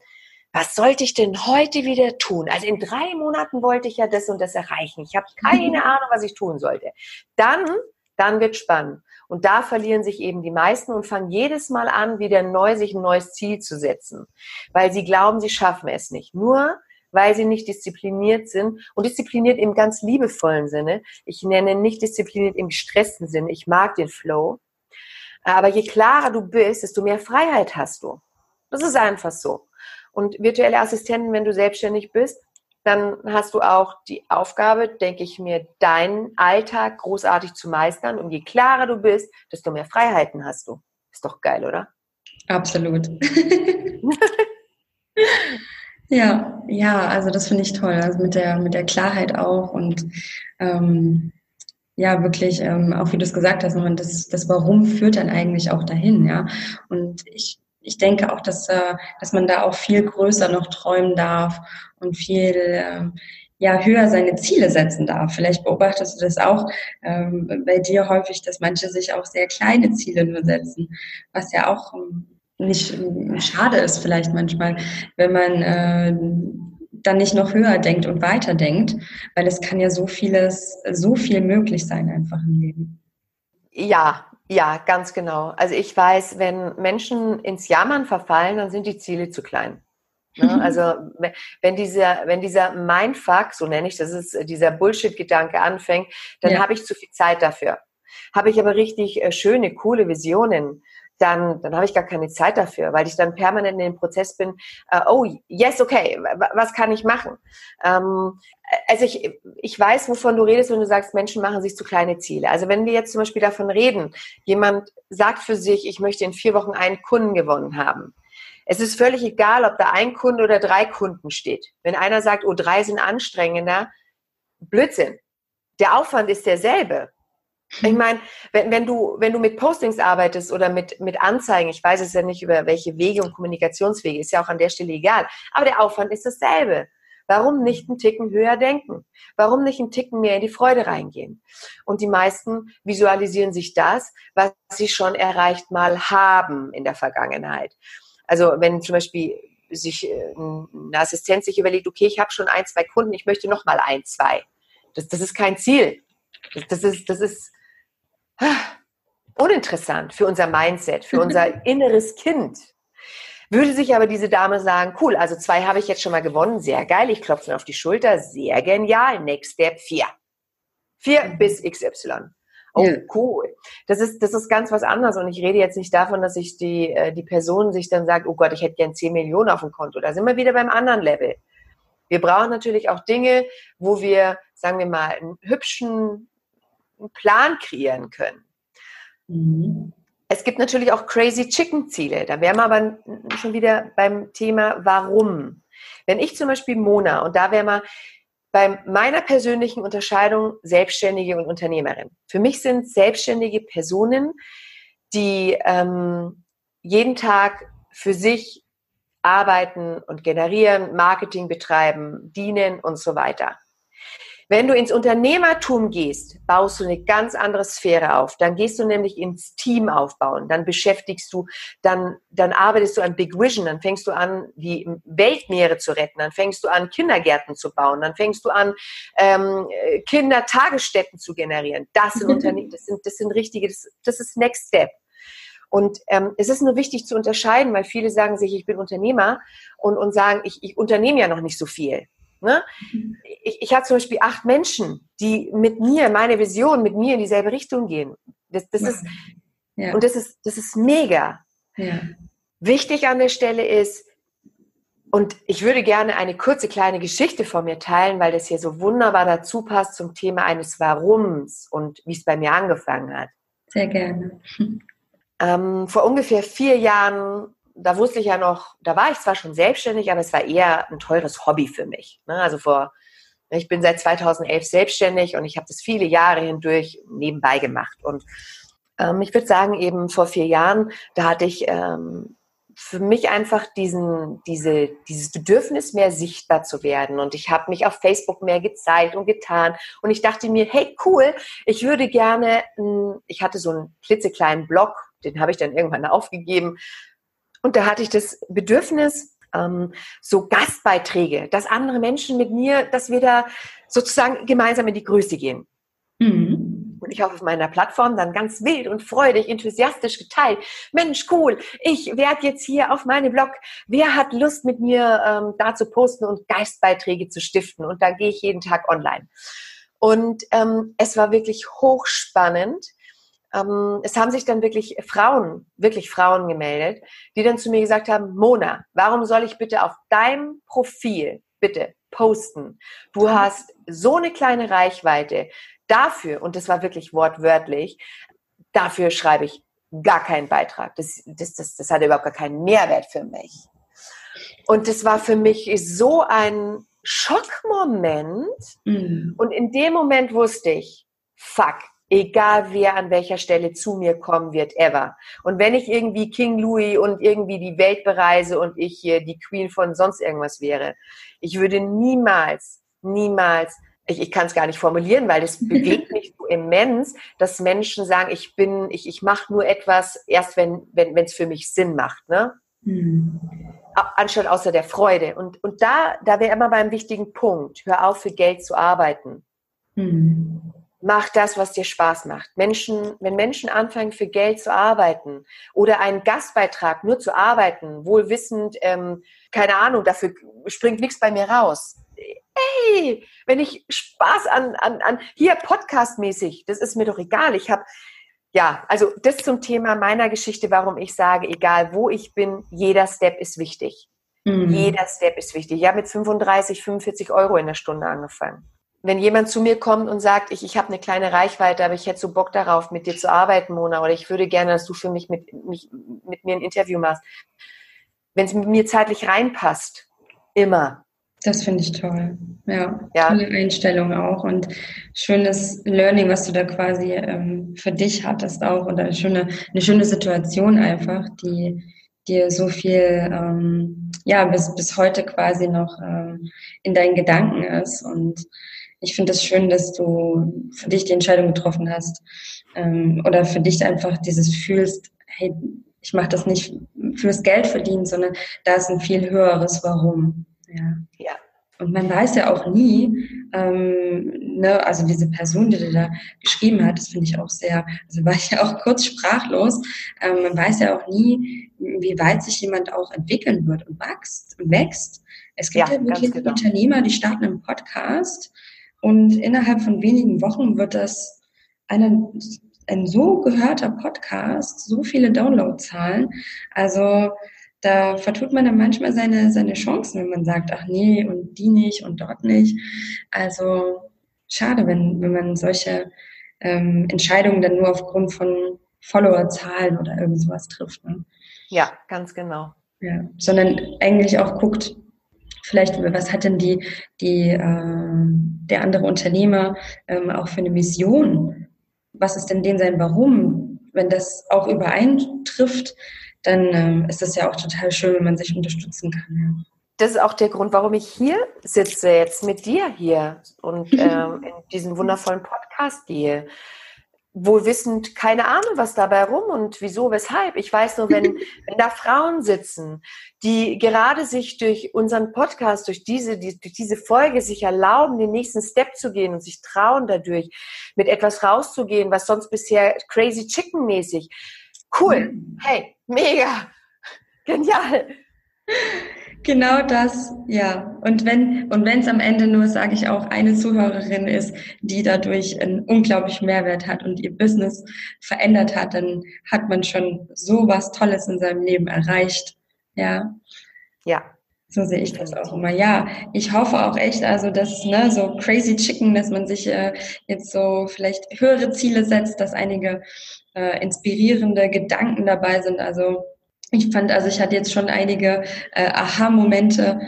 was sollte ich denn heute wieder tun? Also in drei Monaten wollte ich ja das und das erreichen. Ich habe keine Ahnung, was ich tun sollte. Dann, dann wird spannend. Und da verlieren sich eben die meisten und fangen jedes Mal an, wieder neu sich ein neues Ziel zu setzen, weil sie glauben, sie schaffen es nicht. Nur weil sie nicht diszipliniert sind und diszipliniert im ganz liebevollen Sinne. Ich nenne nicht diszipliniert im gestressten Sinne. Ich mag den Flow. Aber je klarer du bist, desto mehr Freiheit hast du. Das ist einfach so. Und virtuelle Assistenten, wenn du selbstständig bist, dann hast du auch die Aufgabe, denke ich mir, deinen Alltag großartig zu meistern. Und je klarer du bist, desto mehr Freiheiten hast du. Ist doch geil, oder? Absolut. (laughs) ja, ja, also das finde ich toll. Also mit der, mit der Klarheit auch und ähm, ja, wirklich, ähm, auch wie du es gesagt hast, man, das, das Warum führt dann eigentlich auch dahin, ja. Und ich, ich denke auch, dass, äh, dass man da auch viel größer noch träumen darf und viel, äh, ja, höher seine Ziele setzen darf. Vielleicht beobachtest du das auch ähm, bei dir häufig, dass manche sich auch sehr kleine Ziele nur setzen, was ja auch ähm, nicht äh, schade ist vielleicht manchmal, wenn man äh, dann nicht noch höher denkt und weiter denkt, weil es kann ja so vieles, so viel möglich sein einfach im Leben. Ja, ja, ganz genau. Also ich weiß, wenn Menschen ins Jammern verfallen, dann sind die Ziele zu klein. Ne? (laughs) Also wenn dieser, wenn dieser Mindfuck, so nenne ich das, ist dieser Bullshit-Gedanke anfängt, dann ja. habe ich zu viel Zeit dafür. Habe ich aber richtig äh, schöne, coole Visionen, dann, dann habe ich gar keine Zeit dafür, weil ich dann permanent in dem Prozess bin, äh, oh, yes, okay, was kann ich machen? Ähm, also ich, ich weiß, wovon du redest, wenn du sagst, Menschen machen sich zu kleine Ziele. Also wenn wir jetzt zum Beispiel davon reden, jemand sagt für sich, ich möchte in vier Wochen einen Kunden gewonnen haben. Es ist völlig egal, ob da ein Kunde oder drei Kunden steht. Wenn einer sagt, oh, drei sind anstrengender, Blödsinn. Der Aufwand ist derselbe. Ich meine, wenn, wenn, du, wenn du mit Postings arbeitest oder mit, mit Anzeigen, ich weiß es ja nicht über welche Wege und Kommunikationswege, ist ja auch an der Stelle egal, aber der Aufwand ist dasselbe. Warum nicht einen Ticken höher denken? Warum nicht einen Ticken mehr in die Freude reingehen? Und die meisten visualisieren sich das, was sie schon erreicht mal haben in der Vergangenheit. Also wenn zum Beispiel sich äh, eine Assistenz sich überlegt, okay, ich habe schon ein, zwei Kunden, ich möchte noch mal ein, zwei. Das, das ist kein Ziel. Das, das ist, das ist uninteressant für unser Mindset, für unser (laughs) inneres Kind. Würde sich aber diese Dame sagen, cool, also zwei habe ich jetzt schon mal gewonnen, sehr geil, ich klopfe mir auf die Schulter, sehr genial, next step, vier. Vier mhm. bis XY. Oh, cool. Das ist, das ist ganz was anderes. Und ich rede jetzt nicht davon, dass sich die, äh, die Person sich dann sagt, oh Gott, ich hätte gern 10 Millionen auf dem Konto. Da sind wir wieder beim anderen Level. Wir brauchen natürlich auch Dinge, wo wir, sagen wir mal, einen hübschen einen Plan kreieren können. Mhm. Es gibt natürlich auch crazy Chicken Ziele. Da wären wir aber schon wieder beim Thema Warum. Wenn ich zum Beispiel Mona, und da wären wir bei meiner persönlichen Unterscheidung Selbstständige und Unternehmerin. Für mich sind selbstständige Personen, die ähm, jeden Tag für sich arbeiten und generieren, Marketing betreiben, dienen und so weiter. Wenn du ins Unternehmertum gehst, baust du eine ganz andere Sphäre auf. Dann gehst du nämlich ins Team aufbauen. Dann beschäftigst du, dann, dann arbeitest du an Big Vision. Dann fängst du an, die Weltmeere zu retten. Dann fängst du an, Kindergärten zu bauen. Dann fängst du an, ähm, Kindertagesstätten zu generieren. Das sind (laughs) Unternehmen, das sind, das sind richtige, das, das ist Next Step. Und ähm, es ist nur wichtig zu unterscheiden, weil viele sagen sich, ich bin Unternehmer und, und sagen, ich, ich unternehme ja noch nicht so viel. Ne? Ich, ich habe zum Beispiel acht Menschen, die mit mir, meine Vision, mit mir in dieselbe Richtung gehen. Das, das ist, ja. Und das ist, das ist mega. Ja. Wichtig an der Stelle ist, und ich würde gerne eine kurze kleine Geschichte von mir teilen, weil das hier so wunderbar dazu passt zum Thema eines Warums und wie es bei mir angefangen hat. Sehr gerne. Ähm, vor ungefähr vier Jahren da wusste ich ja noch, da war ich zwar schon selbstständig, aber es war eher ein teures Hobby für mich. Ne? Also vor, ich bin seit 2011 selbstständig und ich habe das viele Jahre hindurch nebenbei gemacht. Und ähm, ich würde sagen, eben vor vier Jahren, da hatte ich ähm, für mich einfach diesen, diese, dieses Bedürfnis, mehr sichtbar zu werden. Und ich habe mich auf Facebook mehr gezeigt und getan. Und ich dachte mir, hey, cool, ich würde gerne, ich hatte so einen klitzekleinen Blog, den habe ich dann irgendwann aufgegeben, und da hatte ich das Bedürfnis, ähm, so Gastbeiträge, dass andere Menschen mit mir, dass wir da sozusagen gemeinsam in die Größe gehen. Mhm. Und ich habe auf meiner Plattform dann ganz wild und freudig, enthusiastisch geteilt. Mensch, cool, ich werde jetzt hier auf meinem Blog. Wer hat Lust mit mir ähm, da zu posten und Geistbeiträge zu stiften? Und da gehe ich jeden Tag online. Und ähm, es war wirklich hochspannend, ähm, es haben sich dann wirklich Frauen, wirklich Frauen gemeldet, die dann zu mir gesagt haben, Mona, warum soll ich bitte auf deinem Profil bitte posten? Du hast so eine kleine Reichweite. Dafür, und das war wirklich wortwörtlich, dafür schreibe ich gar keinen Beitrag. Das, das, das, das hatte überhaupt gar keinen Mehrwert für mich. Und das war für mich so ein Schockmoment. Mhm. Und in dem Moment wusste ich, fuck, egal wer an welcher Stelle zu mir kommen wird, ever. Und wenn ich irgendwie King Louis und irgendwie die Welt bereise und ich hier die Queen von sonst irgendwas wäre, ich würde niemals, niemals ich, ich kann es gar nicht formulieren, weil das (laughs) bewegt mich so immens, dass Menschen sagen, ich bin, ich, ich mache nur etwas erst, wenn wenn es für mich Sinn macht, ne? Mhm. Anstatt außer der Freude. Und, und da, da wäre immer beim wichtigen Punkt, hör auf, für Geld zu arbeiten. Mhm. Mach das, was dir Spaß macht. Menschen, wenn Menschen anfangen, für Geld zu arbeiten oder einen Gastbeitrag nur zu arbeiten, wohl wissend, ähm, keine Ahnung, dafür springt nichts bei mir raus hey, wenn ich Spaß an, an, an hier podcastmäßig, das ist mir doch egal. Ich habe, ja, also das zum Thema meiner Geschichte, warum ich sage, egal wo ich bin, jeder Step ist wichtig. Mhm. Jeder Step ist wichtig. Ich habe mit 35, 45 Euro in der Stunde angefangen. Wenn jemand zu mir kommt und sagt, ich, ich habe eine kleine Reichweite, aber ich hätte so Bock darauf, mit dir zu arbeiten, Mona, oder ich würde gerne, dass du für mich mit, mich, mit mir ein Interview machst. Wenn es mit mir zeitlich reinpasst, immer. Das finde ich toll. Ja, ja, tolle Einstellung auch und schönes Learning, was du da quasi ähm, für dich hattest auch und eine schöne, eine schöne Situation einfach, die dir so viel, ähm, ja, bis, bis heute quasi noch ähm, in deinen Gedanken ist und ich finde es das schön, dass du für dich die Entscheidung getroffen hast ähm, oder für dich einfach dieses fühlst, hey, ich mache das nicht fürs Geld verdienen, sondern da ist ein viel höheres Warum. Ja. ja. Und man weiß ja auch nie, ähm, ne, also diese Person, die da geschrieben hat, das finde ich auch sehr, also war ich ja (laughs) auch kurz sprachlos. Ähm, man weiß ja auch nie, wie weit sich jemand auch entwickeln wird und wächst. Und wächst. Es gibt ja, ja wirklich genau. Unternehmer, die starten einen Podcast und innerhalb von wenigen Wochen wird das eine, ein so gehörter Podcast, so viele Downloadzahlen. Also da vertut man dann manchmal seine, seine Chancen, wenn man sagt, ach nee, und die nicht und dort nicht. Also schade, wenn, wenn man solche ähm, Entscheidungen dann nur aufgrund von Followerzahlen oder irgend sowas trifft. Ne? Ja, ganz genau. Ja, sondern eigentlich auch guckt, vielleicht, was hat denn die, die, äh, der andere Unternehmer ähm, auch für eine Mission? Was ist denn den sein Warum? Wenn das auch übereintrifft, dann ähm, ist es ja auch total schön, wenn man sich unterstützen kann. Ja. Das ist auch der Grund, warum ich hier sitze, jetzt mit dir hier und (laughs) ähm, in diesen wundervollen Podcast gehe. Wohl wissend, keine Ahnung, was dabei rum und wieso, weshalb. Ich weiß nur, wenn, (laughs) wenn da Frauen sitzen, die gerade sich durch unseren Podcast, durch diese, die, durch diese Folge sich erlauben, den nächsten Step zu gehen und sich trauen dadurch, mit etwas rauszugehen, was sonst bisher crazy chicken mäßig Cool. Mhm. Hey, mega. Genial. (laughs) Genau das, ja. Und wenn und wenn es am Ende nur, sage ich auch, eine Zuhörerin ist, die dadurch einen unglaublichen Mehrwert hat und ihr Business verändert hat, dann hat man schon so was Tolles in seinem Leben erreicht. Ja. Ja. So sehe ich das auch immer. Ja, ich hoffe auch echt, also dass ne, so crazy chicken, dass man sich äh, jetzt so vielleicht höhere Ziele setzt, dass einige äh, inspirierende Gedanken dabei sind. Also ich fand, also ich hatte jetzt schon einige äh, Aha-Momente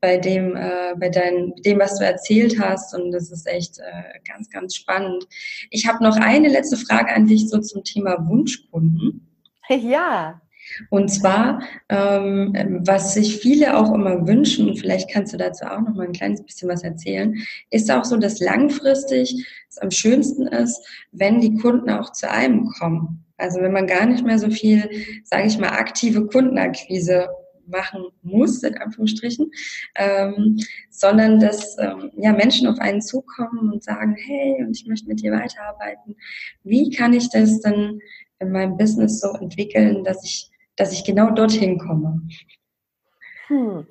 bei dem, äh, bei dein, dem, was du erzählt hast. Und das ist echt äh, ganz, ganz spannend. Ich habe noch eine letzte Frage an dich so zum Thema Wunschkunden. (laughs) Ja. Und zwar, ähm, was sich viele auch immer wünschen, und vielleicht kannst du dazu auch noch mal ein kleines bisschen was erzählen, ist auch so, dass langfristig es am schönsten ist, wenn die Kunden auch zu einem kommen. Also wenn man gar nicht mehr so viel, sage ich mal, aktive Kundenakquise machen muss, in Anführungsstrichen, ähm, sondern dass ähm, ja, Menschen auf einen zukommen und sagen, hey, und ich möchte mit dir weiterarbeiten. Wie kann ich das denn in meinem Business so entwickeln, dass ich dass ich genau dorthin komme? Hm.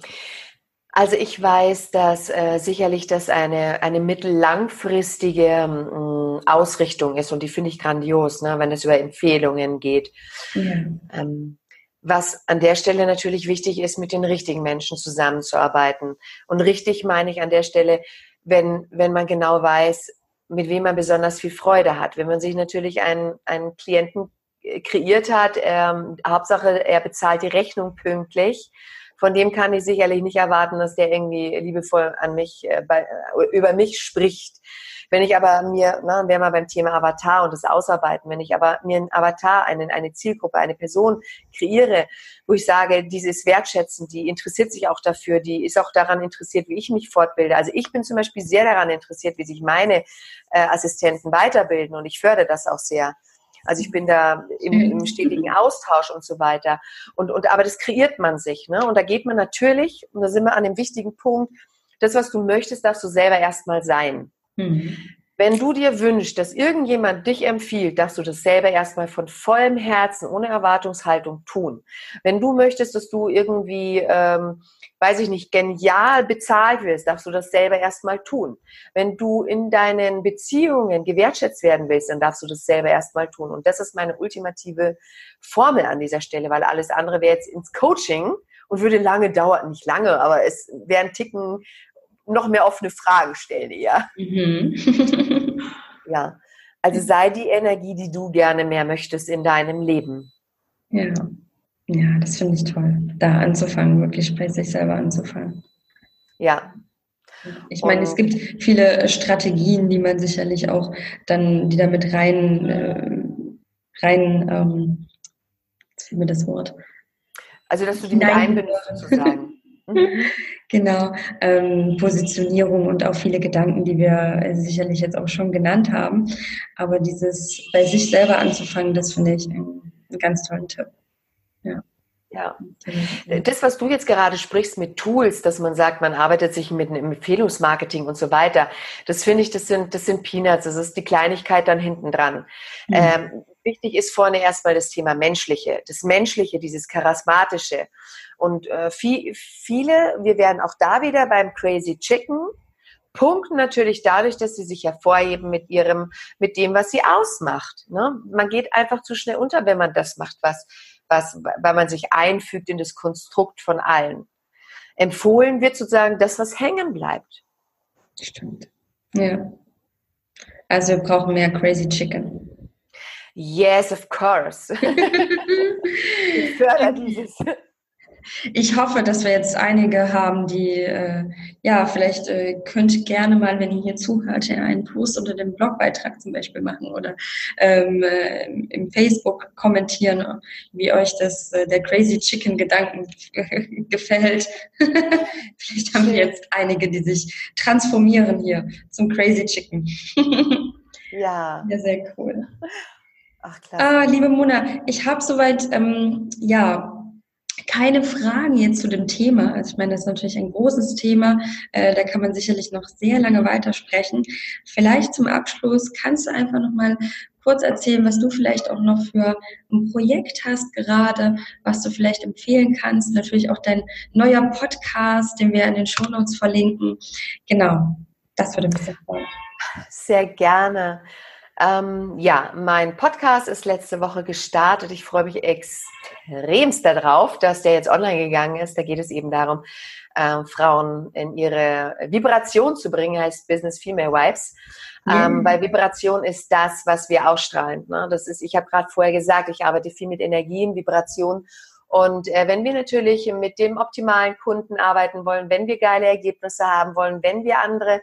Also ich weiß, dass äh, sicherlich das eine, eine mittellangfristige äh, Ausrichtung ist und die finde ich grandios, ne, wenn es über Empfehlungen geht. Ja. Ähm, was an der Stelle natürlich wichtig ist, mit den richtigen Menschen zusammenzuarbeiten. Und richtig meine ich an der Stelle, wenn, wenn man genau weiß, mit wem man besonders viel Freude hat. Wenn man sich natürlich einen, einen Klienten kreiert hat. Ähm, Hauptsache, er bezahlt die Rechnung pünktlich. Von dem kann ich sicherlich nicht erwarten, dass der irgendwie liebevoll an mich, äh, bei, äh, über mich spricht. Wenn ich aber mir, na, wären wir beim Thema Avatar und das Ausarbeiten, wenn ich aber mir einen Avatar, eine, eine Zielgruppe, eine Person kreiere, wo ich sage, diese ist wertschätzend, die interessiert sich auch dafür, die ist auch daran interessiert, wie ich mich fortbilde. Also ich bin zum Beispiel sehr daran interessiert, wie sich meine äh, Assistenten weiterbilden und ich fördere das auch sehr. Also ich bin da im, im stetigen Austausch und so weiter. Und, und aber das kreiert man sich. Ne? Und da geht man natürlich, und da sind wir an dem wichtigen Punkt, das, was du möchtest, darfst du selber erstmal sein. Mhm. Wenn du dir wünschst, dass irgendjemand dich empfiehlt, darfst du das selber erstmal von vollem Herzen, ohne Erwartungshaltung tun. Wenn du möchtest, dass du irgendwie, ähm, weiß ich nicht, genial bezahlt wirst, darfst du das selber erstmal tun. Wenn du in deinen Beziehungen gewertschätzt werden willst, dann darfst du das selber erstmal tun. Und das ist meine ultimative Formel an dieser Stelle, weil alles andere wäre jetzt ins Coaching und würde lange dauern, nicht lange, aber es wäre ein Ticken noch mehr offene Fragen stellen eher. Mhm. (laughs) ja, also sei die Energie, die du gerne mehr möchtest in deinem Leben. Ja, ja, das finde ich toll, da anzufangen, wirklich bei sich selber anzufangen. Ja. Ich meine, es gibt viele Strategien, die man sicherlich auch dann, die damit rein, äh, rein, ähm, jetzt fehlt mir das Wort. Also, dass du die mit einbindest sozusagen. Mhm. Genau, ähm, Positionierung und auch viele Gedanken, die wir äh, sicherlich jetzt auch schon genannt haben. Aber dieses bei sich selber anzufangen, das finde ich einen, einen ganz tollen Tipp. Ja. Ja. Das, was du jetzt gerade sprichst mit Tools, dass man sagt, man arbeitet sich mit einem Empfehlungsmarketing und so weiter, das finde ich, das sind, das sind Peanuts, das ist die Kleinigkeit dann hinten dran. Mhm. Ähm, wichtig ist vorne erstmal das Thema Menschliche, das Menschliche, dieses Charismatische. Und äh, viel, viele, wir werden auch da wieder beim Crazy Chicken, punkten natürlich dadurch, dass sie sich hervorheben mit ihrem, mit dem, was sie ausmacht. Ne? Man geht einfach zu schnell unter, wenn man das macht, was, was, weil man sich einfügt in das Konstrukt von allen. Empfohlen wird sozusagen das, was hängen bleibt. Stimmt. Ja. Also wir brauchen mehr Crazy Chicken. Yes, of course. (laughs) ich fördere dieses ich hoffe, dass wir jetzt einige haben, die, äh, ja, vielleicht äh, könnt gerne mal, wenn ihr hier zuhört, einen Post unter dem Blogbeitrag zum Beispiel machen oder ähm, äh, im Facebook kommentieren, wie euch das, äh, der Crazy Chicken Gedanken (laughs) gefällt. (laughs) vielleicht haben wir jetzt einige, die sich transformieren hier zum Crazy Chicken. (laughs) ja. Ja, sehr cool. Ach, klar. Ah, liebe Mona, ich habe soweit, ähm, ja, keine Fragen jetzt zu dem Thema. Also ich meine, das ist natürlich ein großes Thema. Äh, da kann man sicherlich noch sehr lange weitersprechen. Vielleicht zum Abschluss kannst du einfach noch mal kurz erzählen, was du vielleicht auch noch für ein Projekt hast gerade, was du vielleicht empfehlen kannst. Natürlich auch dein neuer Podcast, den wir in den Shownotes verlinken. Genau, das würde mich sehr freuen. Sehr gerne. Ähm, ja, mein Podcast ist letzte Woche gestartet. Ich freue mich extremst darauf, dass der jetzt online gegangen ist. Da geht es eben darum, äh, Frauen in ihre Vibration zu bringen, heißt Business Female Wives. Ähm, weil Vibration ist das, was wir ausstrahlen. Ne? Das ist, ich habe gerade vorher gesagt, ich arbeite viel mit Energien, Vibration. Und äh, wenn wir natürlich mit dem optimalen Kunden arbeiten wollen, wenn wir geile Ergebnisse haben wollen, wenn wir andere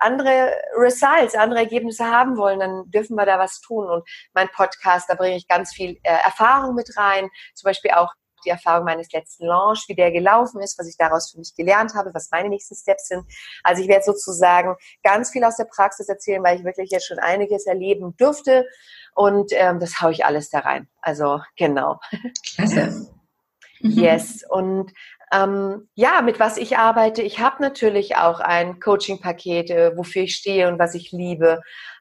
andere Results, andere Ergebnisse haben wollen, dann dürfen wir da was tun. Und mein Podcast, da bringe ich ganz viel äh, Erfahrung mit rein, zum Beispiel auch die Erfahrung meines letzten Launch, wie der gelaufen ist, was ich daraus für mich gelernt habe, was meine nächsten Steps sind. Also ich werde sozusagen ganz viel aus der Praxis erzählen, weil ich wirklich jetzt schon einiges erleben durfte. Und ähm, das haue ich alles da rein. Also genau. Klasse. (laughs) Yes. Und ähm, ja, mit was ich arbeite, ich habe natürlich auch ein Coaching-Paket, äh, wofür ich stehe und was ich liebe.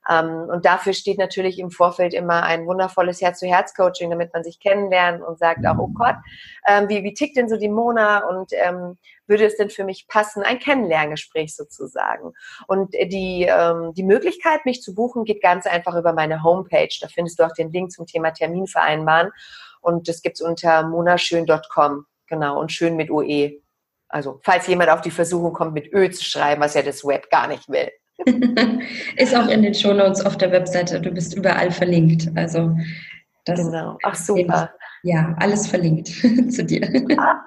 Ähm, und dafür steht natürlich im Vorfeld immer ein wundervolles Herz-zu-Herz-Coaching, damit man sich kennenlernt und sagt auch, oh Gott, ähm, wie, wie tickt denn so die Mona und ähm, würde es denn für mich passen? Ein Kennenlerngespräch sozusagen. Und die, ähm, die Möglichkeit, mich zu buchen, geht ganz einfach über meine Homepage. Da findest du auch den Link zum Thema Termin vereinbaren. Und das gibt's unter monaschön.com. Genau, und mit UE. Also, falls jemand auf die Versuchung kommt, mit Ö zu schreiben, was ja das Web gar nicht will. (laughs) Ist auch in den Shownotes auf der Webseite. Du bist überall verlinkt. Also das genau. Ach super. Ja, alles verlinkt (laughs) zu dir. (laughs)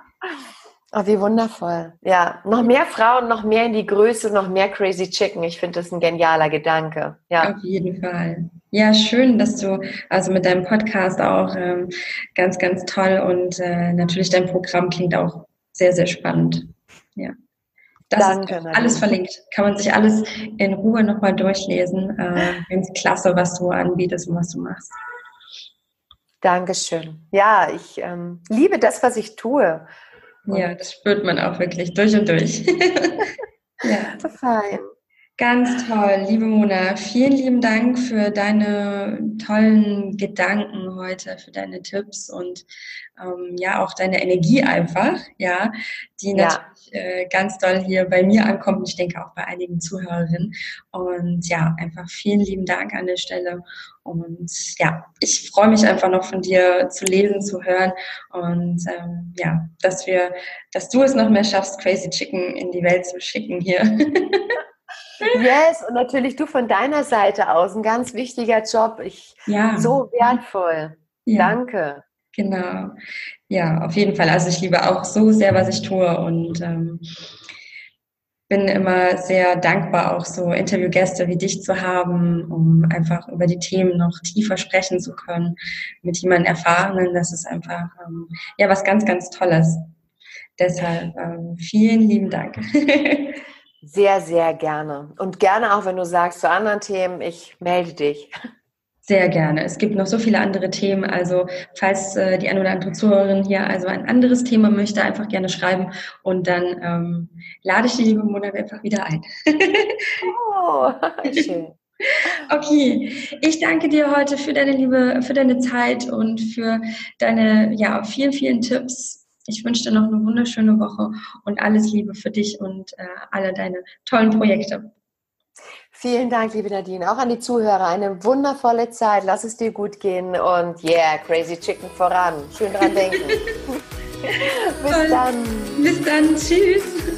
Oh, wie wundervoll. Ja, noch mehr Frauen, noch mehr in die Größe, noch mehr Crazy Chicken. Ich finde das ein genialer Gedanke. Ja. Auf jeden Fall. Ja, schön, dass du also mit deinem Podcast auch ähm, ganz, ganz toll und äh, natürlich dein Programm klingt auch sehr, sehr spannend. Ja. Das Danke, ist alles verlinkt. Kann man sich alles in Ruhe nochmal durchlesen. Äh, Ganz klasse, was du anbietest und was du machst. Dankeschön. Ja, ich ähm, liebe das, was ich tue. Und ja, das spürt man auch wirklich durch und durch. (laughs) ja. So fein. Ganz toll, liebe Mona. Vielen lieben Dank für deine tollen Gedanken heute, für deine Tipps und ähm, ja auch deine Energie einfach, ja, die ja. natürlich äh, ganz doll hier bei mir ankommt ich denke auch bei einigen Zuhörerinnen. Und ja, einfach vielen lieben Dank an der Stelle. Und ja, ich freue mich einfach noch von dir zu lesen, zu hören und ähm, ja, dass wir, dass du es noch mehr schaffst, Crazy Chicken in die Welt zu schicken hier. (laughs) Yes, und natürlich du von deiner Seite aus, ein ganz wichtiger Job. Ich, ja. So wertvoll. Ja. Danke. Genau. Ja, auf jeden Fall. Also ich liebe auch so sehr, was ich tue und ähm, bin immer sehr dankbar, auch so Interviewgäste wie dich zu haben, um einfach über die Themen noch tiefer sprechen zu können mit jemandem Erfahrenen. Das ist einfach ähm, ja was ganz, ganz Tolles. Deshalb ähm, vielen lieben Dank. (laughs) Sehr, sehr gerne. Und gerne auch, wenn du sagst zu anderen Themen, ich melde dich. Sehr gerne. Es gibt noch so viele andere Themen. Also falls äh, die eine oder andere Zuhörerin hier also ein anderes Thema möchte, einfach gerne schreiben und dann ähm, lade ich die liebe Monat einfach wieder ein. oh, (laughs) schön. (laughs) Okay, ich danke dir heute für deine Liebe, für deine Zeit und für deine ja vielen, vielen Tipps ich wünsche dir noch eine wunderschöne Woche und alles Liebe für dich und äh, alle deine tollen Projekte. Vielen Dank, liebe Nadine. Auch an die Zuhörer. Eine wundervolle Zeit. Lass es dir gut gehen und yeah, Crazy Chicken voran. Schön dran denken. (laughs) Bis dann. Bis dann. Tschüss.